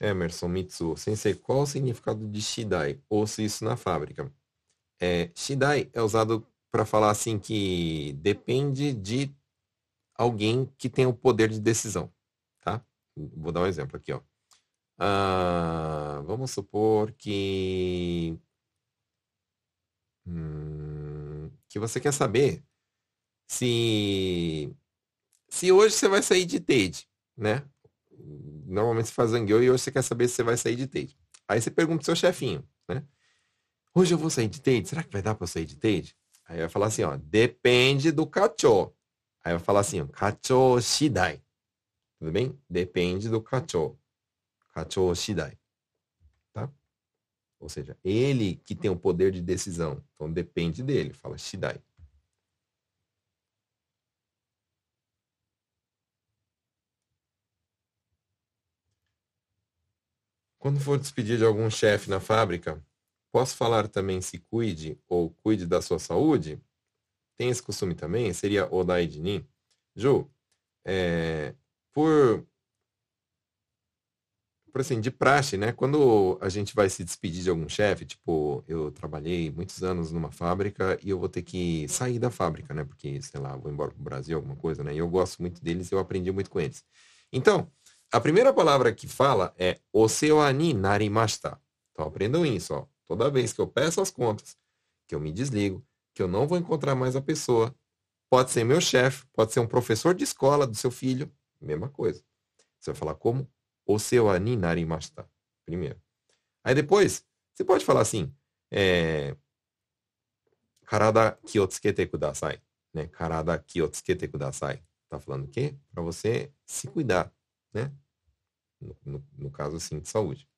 Emerson Mitsu, sensei, qual o significado de Shidai? Ouço isso na fábrica. É, Shidai é usado para falar assim que depende de alguém que tem o poder de decisão, tá? Vou dar um exemplo aqui, ó. Ah, vamos supor que hum, que você quer saber se se hoje você vai sair de Tate, né? Normalmente você faz Zangyo e hoje você quer saber se você vai sair de Tate. Aí você pergunta pro seu chefinho, né? Hoje eu vou sair de Tate? Será que vai dar para eu sair de Tate? Aí vai falar assim, ó, depende do cacho. Aí vai falar assim, ó, cacho shidai. Tudo bem? Depende do cacho. Hacho Shidai. Tá? Ou seja, ele que tem o poder de decisão. Então depende dele. Fala Shidai. Quando for despedir de algum chefe na fábrica, posso falar também se cuide ou cuide da sua saúde? Tem esse costume também? Seria Odai Dinin? Ju, é, por por assim, de praxe, né? Quando a gente vai se despedir de algum chefe, tipo, eu trabalhei muitos anos numa fábrica e eu vou ter que sair da fábrica, né? Porque, sei lá, vou embora pro Brasil, alguma coisa, né? E eu gosto muito deles eu aprendi muito com eles. Então, a primeira palavra que fala é Oseoani narimashita. Então, aprendam isso, ó. Toda vez que eu peço as contas, que eu me desligo, que eu não vou encontrar mais a pessoa, pode ser meu chefe, pode ser um professor de escola do seu filho, mesma coisa. Você vai falar como? Osewa ni narimashita. Primeiro. Aí depois, você pode falar assim, é, karada kiyotsukete kudasai. Né? Karada kiyotsukete kudasai. Tá falando o quê? Para você se cuidar, né? No, no, no caso, assim, de saúde.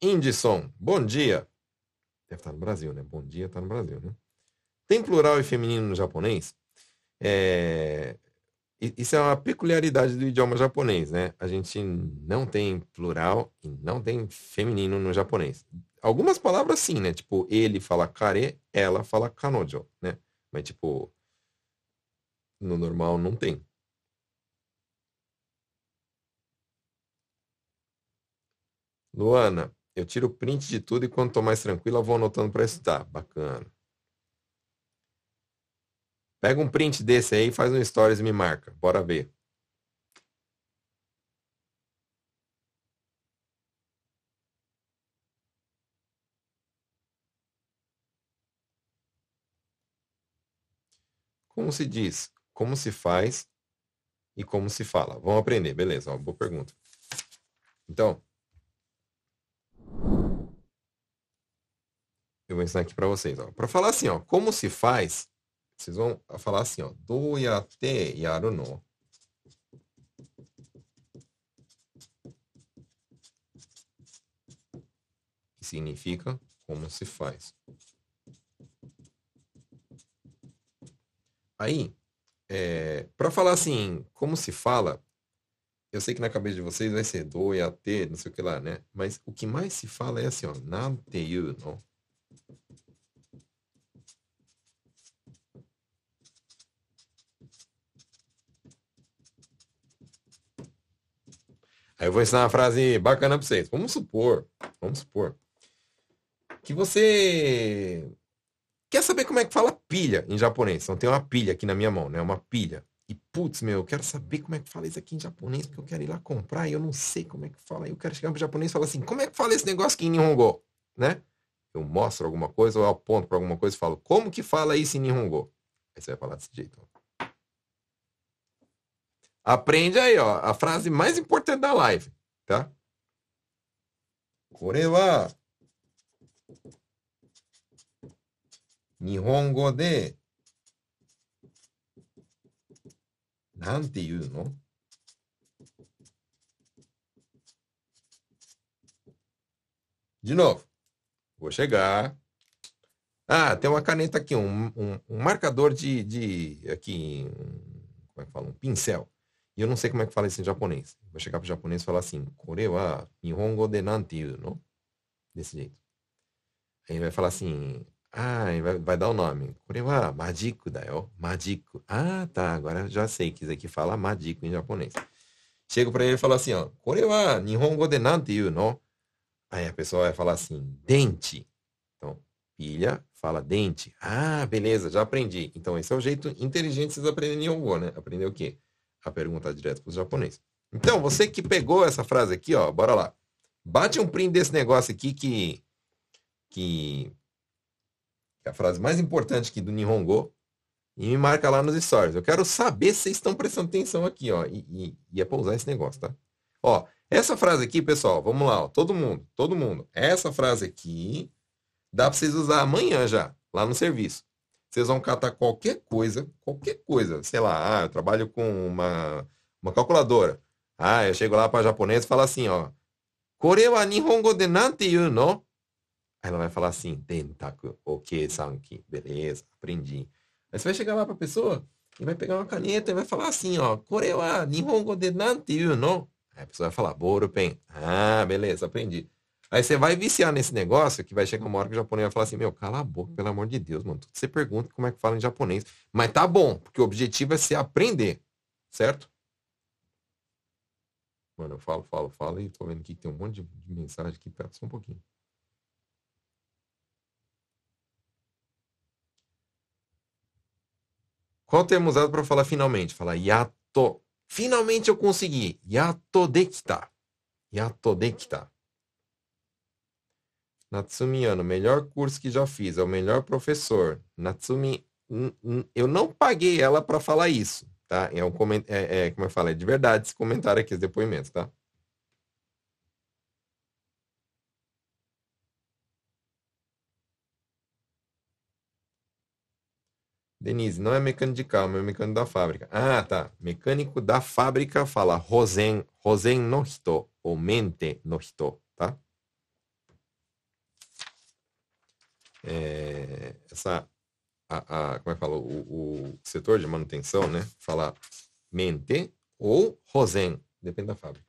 Indison, bom dia. Deve estar no Brasil, né? Bom dia, está no Brasil, né? Tem plural e feminino no japonês? É... Isso é uma peculiaridade do idioma japonês, né? A gente não tem plural e não tem feminino no japonês. Algumas palavras sim, né? Tipo, ele fala kare, ela fala kanojo, né? Mas, tipo, no normal não tem. Luana, eu tiro print de tudo e quando estou mais tranquila vou anotando para estudar. Bacana. Pega um print desse aí, faz um stories e me marca. Bora ver. Como se diz, como se faz e como se fala. Vamos aprender, beleza? Ó, boa pergunta. Então, eu vou ensinar aqui para vocês. Para falar assim, ó, como se faz, vocês vão falar assim, ó, do yate yaru no. Que significa como se faz. Aí, é, para falar assim, como se fala, eu sei que na cabeça de vocês vai ser do, yate, não sei o que lá, né? Mas o que mais se fala é assim, ó, nante yu no. Aí eu vou ensinar uma frase bacana para vocês. Vamos supor, vamos supor, que você quer saber como é que fala pilha em japonês. Então tem uma pilha aqui na minha mão, né? Uma pilha. E putz, meu, eu quero saber como é que fala isso aqui em japonês, porque eu quero ir lá comprar e eu não sei como é que fala. Eu quero chegar pro japonês e falar assim, como é que fala esse negócio aqui em Nihongo, né? Eu mostro alguma coisa ou aponto para alguma coisa e falo, como que fala isso em Nihongo? Aí você vai falar desse jeito. Aprende aí, ó, a frase mais importante da live, tá? Korewa Nihongo de Nante iu? De novo. Vou chegar. Ah, tem uma caneta aqui, um, um, um marcador de, de. Aqui. Um, como é que fala? Um pincel. E eu não sei como é que fala isso em japonês. Vou chegar pro japonês e falar assim, Kore wa Nihongo de nantiu, não? Desse jeito. Aí ele vai falar assim, ah, vai, vai dar o nome. Kore wa Majiku da yo. Majiku. Ah, tá, agora já sei que isso aqui fala Majiku em japonês. Chego para ele e falo assim, ó, Kore wa Nihongo de nantiu, não? Aí a pessoa vai falar assim, dente. Então, pilha, fala dente. Ah, beleza, já aprendi. Então, esse é o jeito inteligente de vocês aprenderem Nihongo, né? Aprender o quê? A pergunta direto para os japoneses. Então, você que pegou essa frase aqui, ó, bora lá. Bate um print desse negócio aqui que, que, é a frase mais importante aqui do Nihongo e me marca lá nos stories. Eu quero saber se vocês estão prestando atenção aqui, ó, e, e, e é para usar esse negócio, tá? Ó, essa frase aqui, pessoal, vamos lá, ó, todo mundo, todo mundo. Essa frase aqui dá para vocês usar amanhã já, lá no serviço. Vocês vão catar qualquer coisa, qualquer coisa. Sei lá, ah, eu trabalho com uma, uma calculadora. Ah, eu chego lá para japonês e falo assim, ó. Kore wa nihongo de nante yu no? Aí ela vai falar assim, dentaku, ok, sanki. Beleza, aprendi. Aí você vai chegar lá para a pessoa e vai pegar uma caneta e vai falar assim, ó. Kore wa nihongo de nante yu no? Aí a pessoa vai falar, pen. Ah, beleza, aprendi. Aí você vai viciar nesse negócio que vai chegar uma hora que o japonês vai falar assim, meu, cala a boca, pelo amor de Deus, mano. Você pergunta como é que fala em japonês. Mas tá bom, porque o objetivo é se aprender, certo? Mano, eu falo, falo, falo e tô vendo aqui que tem um monte de, mensagem aqui, pera só um pouquinho. Qual termo usado para falar finalmente? Falar yato. Finalmente eu consegui. Yato dekita. Yato dekita. Natsumi Ano, melhor curso que já fiz, é o melhor professor. Natsumi, eu não paguei ela para falar isso, tá? É um coment... é, é, como eu falo, é de verdade esse comentário aqui, os depoimentos, tá? Denise, não é mecânico de carro, é mecânico da fábrica. Ah, tá. Mecânico da fábrica fala rosen, rosen no hito, ou mente no hito, tá? É, essa, a, a, como é que fala? O, o setor de manutenção, né? Fala mente ou rosen, depende da fábrica.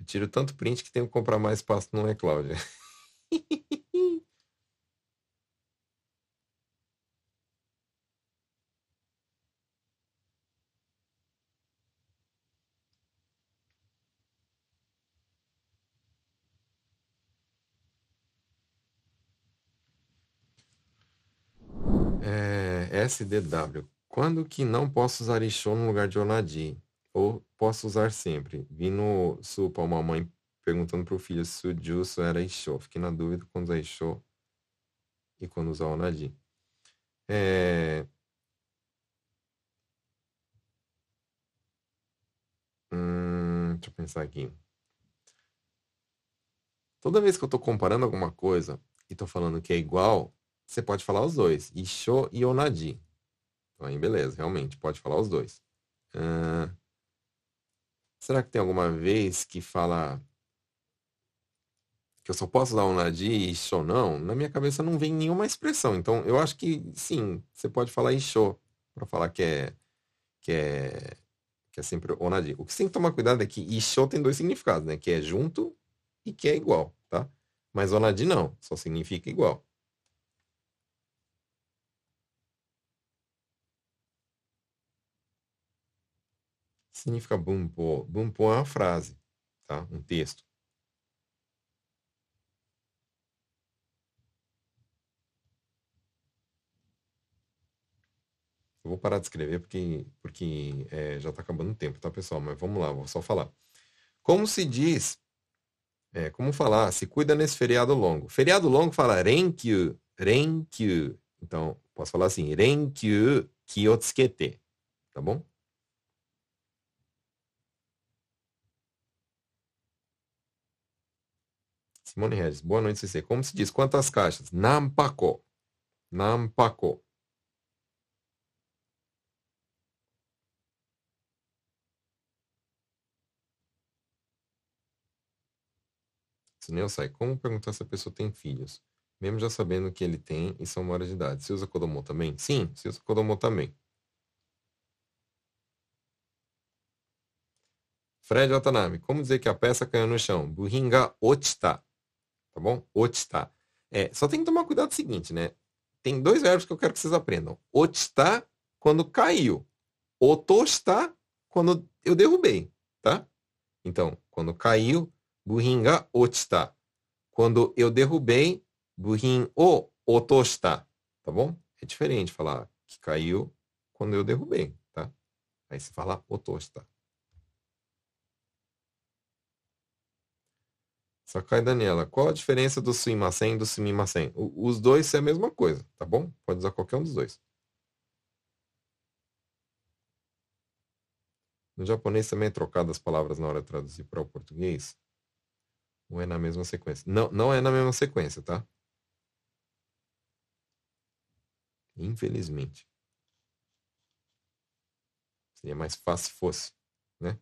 Eu tiro tanto print que tenho que comprar mais espaço no iCloud. SDW. Quando que não posso usar Ixô no lugar de Onadi? Ou posso usar sempre? Vi no Supa uma mãe perguntando pro filho se o Jusso era Ixô. Fiquei na dúvida quando usar Ixô e quando usar Onadi. É... Hum, deixa eu pensar aqui. Toda vez que eu tô comparando alguma coisa e tô falando que é igual, você pode falar os dois. Isho e Onadi. Então aí, beleza, realmente, pode falar os dois. Uh, será que tem alguma vez que fala que eu só posso dar Onadi e Isho não? Na minha cabeça não vem nenhuma expressão. Então eu acho que sim, você pode falar Isho para falar que é que é que é sempre Onadi. O que você tem que tomar cuidado é que Isho tem dois significados, né? Que é junto e que é igual, tá? Mas Onadi não, só significa igual. Significa bumpo? Bumpo é uma frase, tá? Um texto. Eu vou parar de escrever porque, porque é, já está acabando o tempo, tá, pessoal? Mas vamos lá, vou só falar. Como se diz, é, como falar, se cuida nesse feriado longo. Feriado longo fala renkyu, renkyu. Então, posso falar assim, renkyu kiyotsukete, tá bom? Simone Regis, boa noite, CC. Como se diz? Quantas caixas? Nampako. Nampako. Sineu sai. Como perguntar se a pessoa tem filhos? Mesmo já sabendo que ele tem e são maiores de idade. Se usa Kodomo também? Sim, se usa Kodomo também. Fred Watanabe, como dizer que a peça caiu no chão? Buhinga ochita tá bom? Otita. É, só tem que tomar cuidado o seguinte, né? Tem dois verbos que eu quero que vocês aprendam. Otita, quando caiu. Otosta, quando eu derrubei, tá? Então, quando caiu, buringa otita. Quando eu derrubei, burin o otosta, tá bom? É diferente falar que caiu quando eu derrubei, tá? Aí se fala otosta. Sakai Daniela, qual a diferença do sumimasen e do sumimasen? Os dois são a mesma coisa, tá bom? Pode usar qualquer um dos dois. No japonês também é trocado as palavras na hora de traduzir para o português? Ou é na mesma sequência? Não, não é na mesma sequência, tá? Infelizmente. Seria mais fácil se fosse, né?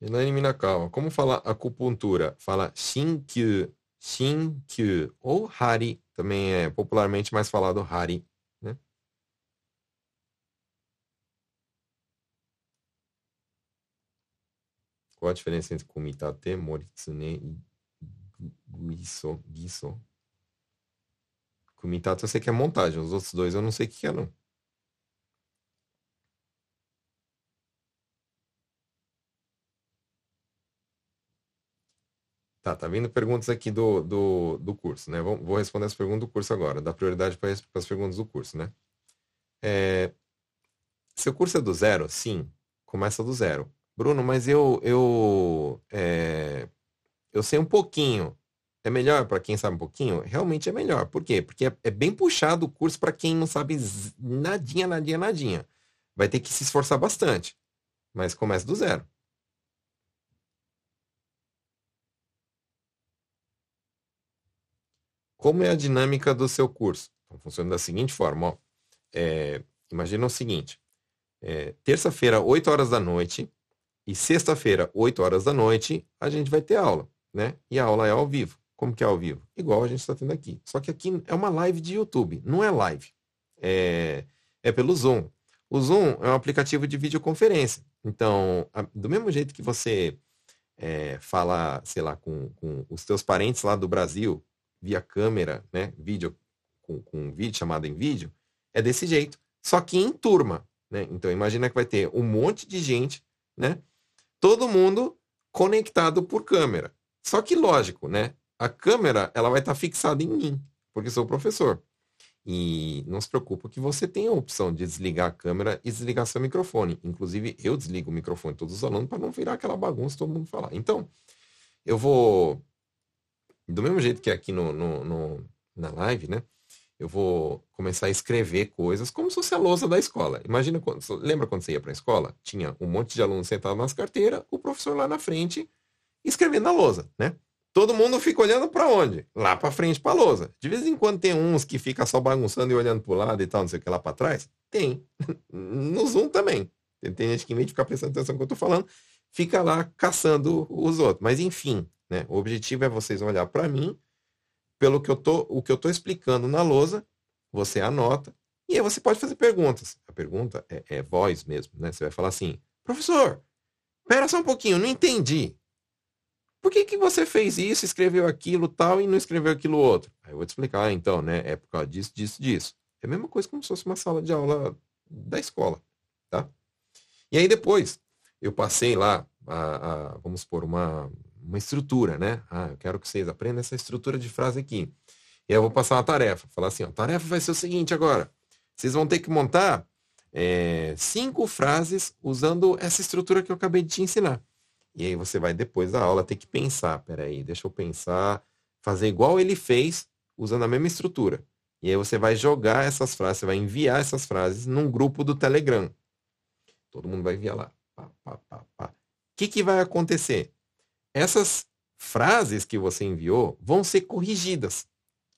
Elaine Minakawa, como falar acupuntura? Fala Shinkyu, Shinkyu ou Hari, também é popularmente mais falado Hari, né? Qual a diferença entre Kumitate, Moritsune e Guiso? Guiso? Kumitate eu sei que é montagem, os outros dois eu não sei o que é não. Tá, tá vindo perguntas aqui do, do, do curso, né? Vou, vou responder as perguntas do curso agora, dar prioridade para as perguntas do curso, né? É, seu curso é do zero? Sim. começa do zero. Bruno, mas eu eu é, eu sei um pouquinho. É melhor para quem sabe um pouquinho? Realmente é melhor. Por quê? Porque é, é bem puxado o curso para quem não sabe nadinha, nadinha, nadinha. Vai ter que se esforçar bastante. Mas começa do zero. Como é a dinâmica do seu curso? Então, funciona da seguinte forma. Ó. É, imagina o seguinte. É, Terça-feira, 8 horas da noite, e sexta-feira, 8 horas da noite, a gente vai ter aula, né? E a aula é ao vivo. Como que é ao vivo? Igual a gente está tendo aqui. Só que aqui é uma live de YouTube, não é live. É, é pelo Zoom. O Zoom é um aplicativo de videoconferência. Então, a, do mesmo jeito que você é, fala, sei lá, com, com os teus parentes lá do Brasil, via câmera, né? Vídeo, com, com vídeo chamado em vídeo, é desse jeito. Só que em turma. Né? Então imagina que vai ter um monte de gente, né? Todo mundo conectado por câmera. Só que lógico, né? A câmera ela vai estar fixada em mim, porque sou professor. E não se preocupa que você tem a opção de desligar a câmera e desligar seu microfone. Inclusive, eu desligo o microfone de todos os alunos para não virar aquela bagunça todo mundo falar. Então, eu vou. Do mesmo jeito que aqui no, no, no na live, né? eu vou começar a escrever coisas como se fosse a lousa da escola. Imagina quando, lembra quando você ia para a escola? Tinha um monte de alunos sentados nas carteiras, o professor lá na frente escrevendo na lousa, né? Todo mundo fica olhando para onde? Lá para frente para a lousa. De vez em quando tem uns que fica só bagunçando e olhando para o lado e tal, não sei o que lá para trás. Tem. No Zoom também. Tem gente que, em vez de ficar prestando atenção no que eu estou falando, fica lá caçando os outros. Mas enfim, né? O objetivo é vocês olhar para mim pelo que eu tô, o que eu estou explicando na lousa, você anota, e aí você pode fazer perguntas. A pergunta é, é voz mesmo, né? Você vai falar assim, professor, espera só um pouquinho, não entendi. Por que, que você fez isso, escreveu aquilo tal e não escreveu aquilo outro? Aí eu vou te explicar, ah, então, né? É por causa disso, disso, disso. É a mesma coisa como se fosse uma sala de aula da escola, tá? E aí depois, eu passei lá, a, a, vamos supor, uma, uma estrutura, né? Ah, eu quero que vocês aprendam essa estrutura de frase aqui. E eu vou passar uma tarefa. Falar assim, ó, a tarefa vai ser o seguinte agora. Vocês vão ter que montar é, cinco frases usando essa estrutura que eu acabei de te ensinar. E aí você vai, depois da aula, ter que pensar. Peraí, deixa eu pensar. Fazer igual ele fez, usando a mesma estrutura. E aí você vai jogar essas frases, você vai enviar essas frases num grupo do Telegram. Todo mundo vai enviar lá. Pá, pá, pá, pá. O que, que vai acontecer? Essas frases que você enviou vão ser corrigidas.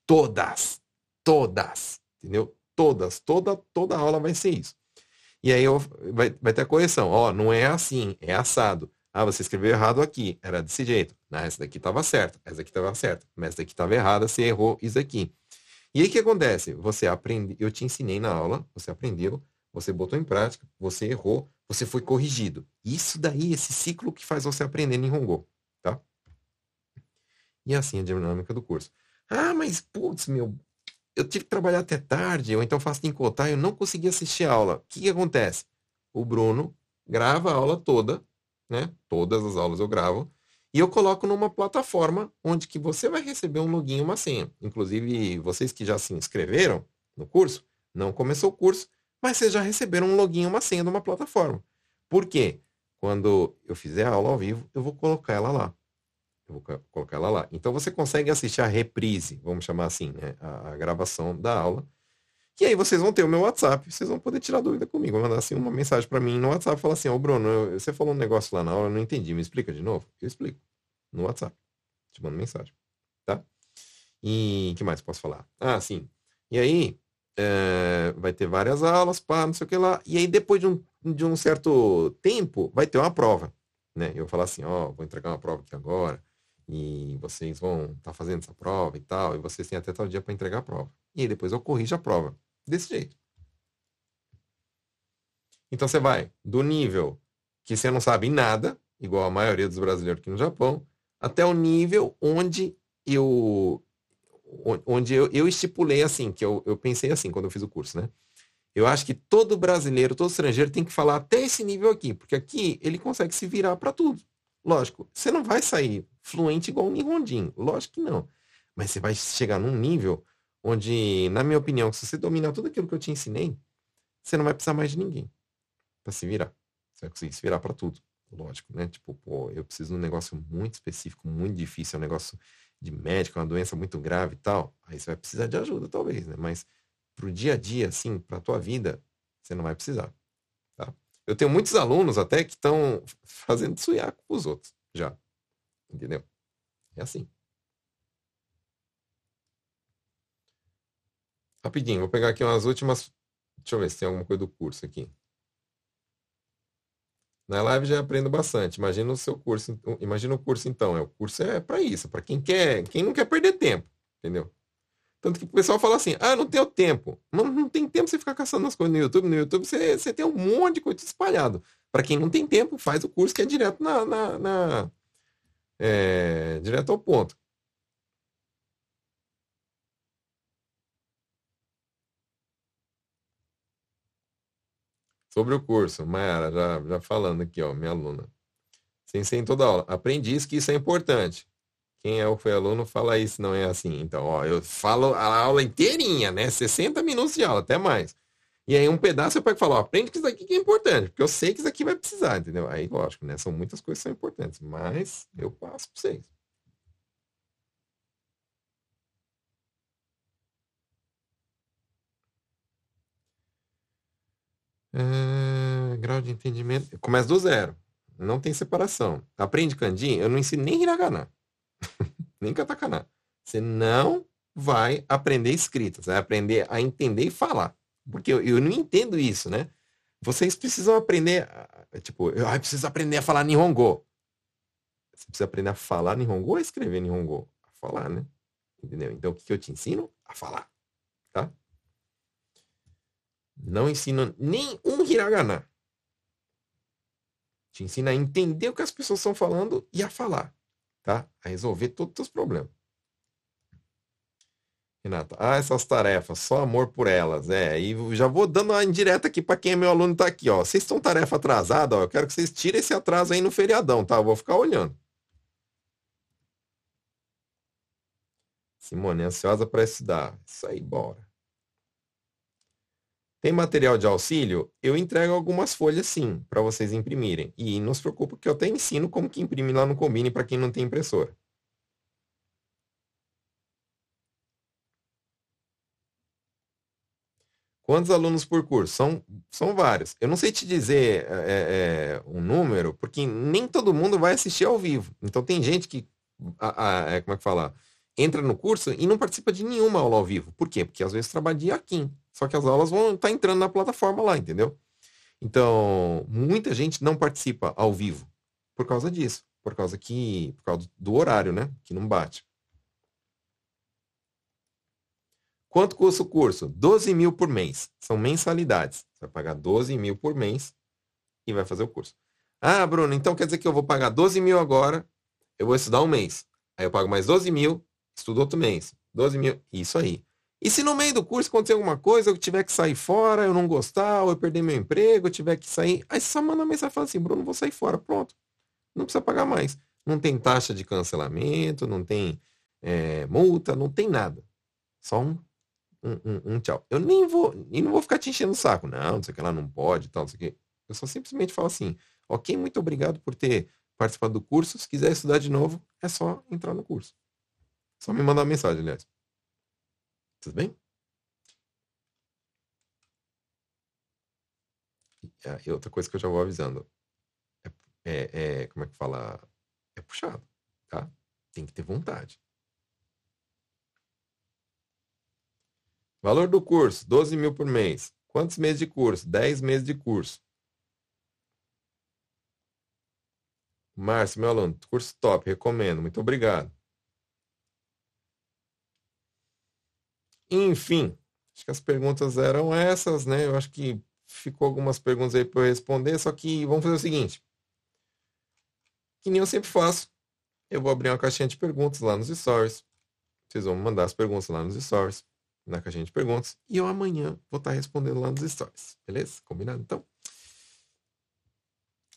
Todas. Todas. Entendeu? Todas. Toda, toda aula vai ser isso. E aí eu, vai, vai ter a correção. Ó, não é assim, é assado. Ah, você escreveu errado aqui. Era desse jeito. Ah, essa daqui estava certa. Essa daqui estava certa. Mas essa daqui estava errada, você errou isso aqui. E aí o que acontece? Você aprende, eu te ensinei na aula, você aprendeu, você botou em prática, você errou, você foi corrigido. Isso daí, esse ciclo que faz você aprender em Hongo. E assim a dinâmica do curso. Ah, mas putz, meu, eu tive que trabalhar até tarde, ou então faço encotar, eu não consegui assistir a aula. O que, que acontece? O Bruno grava a aula toda, né? Todas as aulas eu gravo, e eu coloco numa plataforma onde que você vai receber um login e uma senha. Inclusive, vocês que já se inscreveram no curso, não começou o curso, mas vocês já receberam um login e uma senha de uma plataforma. Por quê? Quando eu fizer a aula ao vivo, eu vou colocar ela lá. Eu vou colocar ela lá. Então você consegue assistir a reprise, vamos chamar assim, né? A, a, gravação da aula. E aí vocês vão ter o meu WhatsApp, vocês vão poder tirar dúvida comigo. Mandar assim uma mensagem para mim no WhatsApp, falar assim, ô oh, Bruno, eu, você falou um negócio lá na aula, eu não entendi, me explica de novo? Eu explico. No WhatsApp. Te mando mensagem. Tá? E que mais posso falar? Ah, sim. E aí, é, vai ter várias aulas, pá, não sei o que lá. E aí, depois de um, de um certo tempo, vai ter uma prova. Né? Eu vou falar assim, ó, oh, vou entregar uma prova aqui agora e vocês vão estar tá fazendo essa prova e tal, e vocês têm até tal dia para entregar a prova. E aí depois eu corrijo a prova. Desse jeito. Então você vai do nível que você não sabe nada, igual a maioria dos brasileiros aqui no Japão, até o nível onde eu onde eu, eu estipulei assim, que eu, eu pensei assim quando eu fiz o curso, né? Eu acho que todo brasileiro, todo estrangeiro tem que falar até esse nível aqui, porque aqui ele consegue se virar para tudo. Lógico, você não vai sair fluente igual o Nihondin. Lógico que não. Mas você vai chegar num nível onde, na minha opinião, se você dominar tudo aquilo que eu te ensinei, você não vai precisar mais de ninguém para se virar. Você vai conseguir se virar para tudo. Lógico, né? Tipo, pô, eu preciso de um negócio muito específico, muito difícil, é um negócio de médico, é uma doença muito grave e tal. Aí você vai precisar de ajuda, talvez, né? Mas pro dia a dia, assim, pra tua vida, você não vai precisar. Tá? Eu tenho muitos alunos até que estão fazendo suiaco os outros, já. Entendeu? É assim. Rapidinho, vou pegar aqui umas últimas. Deixa eu ver se tem alguma coisa do curso aqui. Na live já aprendo bastante. Imagina o seu curso, imagina o curso então. É, o curso é para isso, para quem quer, quem não quer perder tempo, entendeu? Tanto que o pessoal fala assim: "Ah, não tenho tempo". Não, não tem tempo você ficar caçando as coisas no YouTube. No YouTube você, você tem um monte de coisa espalhado. Para quem não tem tempo, faz o curso que é direto na, na, na é, direto ao ponto. Sobre o curso, Mayara, já, já falando aqui, ó, minha aluna. Sensei em toda aula. Aprendiz que isso é importante. Quem é o foi aluno fala isso, não é assim. Então, ó, eu falo a aula inteirinha, né? 60 minutos de aula, até mais. E aí um pedaço eu pego e falo, ó, aprende que isso aqui é importante, porque eu sei que isso aqui vai precisar, entendeu? Aí, lógico, né? São muitas coisas que são importantes, mas eu passo para vocês. É, grau de entendimento. Começa do zero. Não tem separação. Aprende kanji, eu não ensino nem hiragana. nem katakana. Você não vai aprender escrita. Você vai aprender a entender e falar. Porque eu, eu não entendo isso, né? Vocês precisam aprender, tipo, eu, preciso aprender a falar Nihongo. Você precisa aprender a falar Nihongo ou escrever Nihongo? A falar, né? Entendeu? Então, o que, eu te ensino? A falar. Tá? Não ensina nem um hiragana. Te ensina a entender o que as pessoas estão falando e a falar, tá? A resolver todos os problemas. Renata, ah, essas tarefas, só amor por elas, é. E já vou dando uma indireta aqui para quem é meu aluno tá aqui, ó. Vocês estão tarefa atrasada, ó. Eu quero que vocês tirem esse atraso aí no feriadão, tá? Eu vou ficar olhando. Simone, ansiosa para estudar. Isso aí, bora. Tem material de auxílio? Eu entrego algumas folhas sim, para vocês imprimirem. E não se preocupe que eu até ensino como que imprime lá no Combine para quem não tem impressora. Quantos alunos por curso? São, são vários. Eu não sei te dizer é, é, um número, porque nem todo mundo vai assistir ao vivo. Então tem gente que, a, a, é, como é que fala, entra no curso e não participa de nenhuma aula ao vivo. Por quê? Porque às vezes trabalha de aqui. Só que as aulas vão estar tá entrando na plataforma lá, entendeu? Então, muita gente não participa ao vivo por causa disso. Por causa que. Por causa do horário, né? Que não bate. Quanto custa o curso? 12 mil por mês. São mensalidades. Você vai pagar 12 mil por mês e vai fazer o curso. Ah, Bruno, então quer dizer que eu vou pagar 12 mil agora, eu vou estudar um mês. Aí eu pago mais 12 mil, estudo outro mês. 12 mil. Isso aí. E se no meio do curso acontecer alguma coisa, eu tiver que sair fora, eu não gostar, ou eu perder meu emprego, eu tiver que sair, aí você só manda mensagem e fala assim, Bruno, vou sair fora, pronto. Não precisa pagar mais. Não tem taxa de cancelamento, não tem é, multa, não tem nada. Só um, um, um, um, tchau. Eu nem vou, e não vou ficar te enchendo o saco. Não, não sei o que lá, não pode, tal, não sei o que. Eu só simplesmente falo assim, ok, muito obrigado por ter participado do curso. Se quiser estudar de novo, é só entrar no curso. Só me mandar uma mensagem, aliás. Tudo bem? E outra coisa que eu já vou avisando. É, é, é, como é que fala? É puxado, tá? Tem que ter vontade. Valor do curso, 12 mil por mês. Quantos meses de curso? 10 meses de curso. Márcio, meu aluno, curso top, recomendo. Muito obrigado. Enfim, acho que as perguntas eram essas, né? Eu acho que ficou algumas perguntas aí para eu responder, só que vamos fazer o seguinte. Que nem eu sempre faço. Eu vou abrir uma caixinha de perguntas lá nos stories. Vocês vão mandar as perguntas lá nos stories, na caixinha de perguntas. E eu amanhã vou estar respondendo lá nos stories. Beleza? Combinado? Então.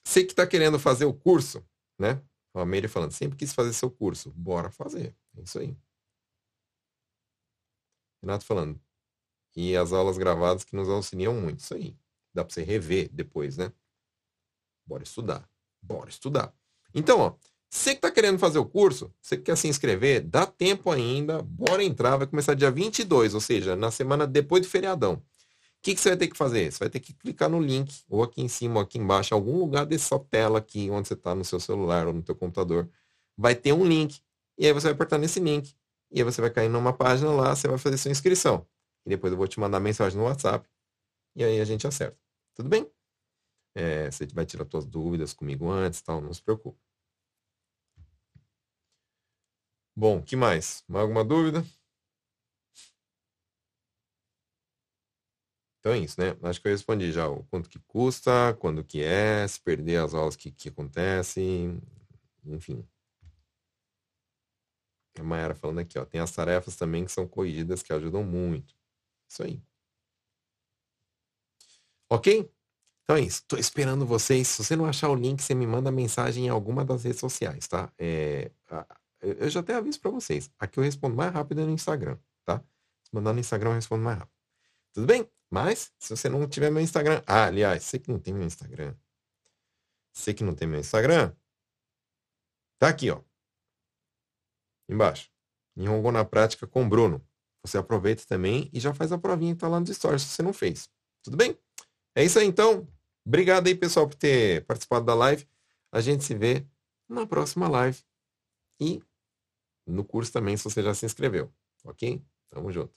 Você que está querendo fazer o curso, né? A Meire falando, sempre quis fazer seu curso. Bora fazer. É isso aí. Renato falando. E as aulas gravadas que nos auxiliam muito. Isso aí. Dá para você rever depois, né? Bora estudar. Bora estudar. Então, ó, você que está querendo fazer o curso, você que quer se inscrever, dá tempo ainda, bora entrar, vai começar dia 22, ou seja, na semana depois do feriadão. O que, que você vai ter que fazer? Você vai ter que clicar no link, ou aqui em cima, ou aqui embaixo, algum lugar dessa tela aqui, onde você está no seu celular ou no teu computador, vai ter um link. E aí você vai apertar nesse link. E aí você vai cair numa página lá, você vai fazer sua inscrição. E depois eu vou te mandar mensagem no WhatsApp. E aí a gente acerta. Tudo bem? É, você vai tirar suas dúvidas comigo antes, tal, não se preocupe. Bom, que mais? Mais alguma dúvida? Então é isso, né? Acho que eu respondi já o quanto que custa, quando que é, se perder as aulas que, que acontecem, enfim. A Mayara falando aqui, ó, tem as tarefas também que são corrigidas que ajudam muito. Isso aí. Ok? Então é isso. Tô esperando vocês. Se você não achar o link, você me manda mensagem em alguma das redes sociais, tá? É, eu já até aviso para vocês. Aqui eu respondo mais rápido no Instagram, tá? Se mandar no Instagram, eu respondo mais rápido. Tudo bem? Mas, se você não tiver meu Instagram. Ah, aliás, você que não tem meu Instagram. Você que não tem meu Instagram. Tá aqui, ó. Embaixo. Nihongo na prática com Bruno. Você aproveita também e já faz a provinha que tá lá nos stories se você não fez. Tudo bem? É isso aí então. Obrigado aí, pessoal, por ter participado da live. A gente se vê na próxima live. E no curso também, se você já se inscreveu. Ok? Tamo junto.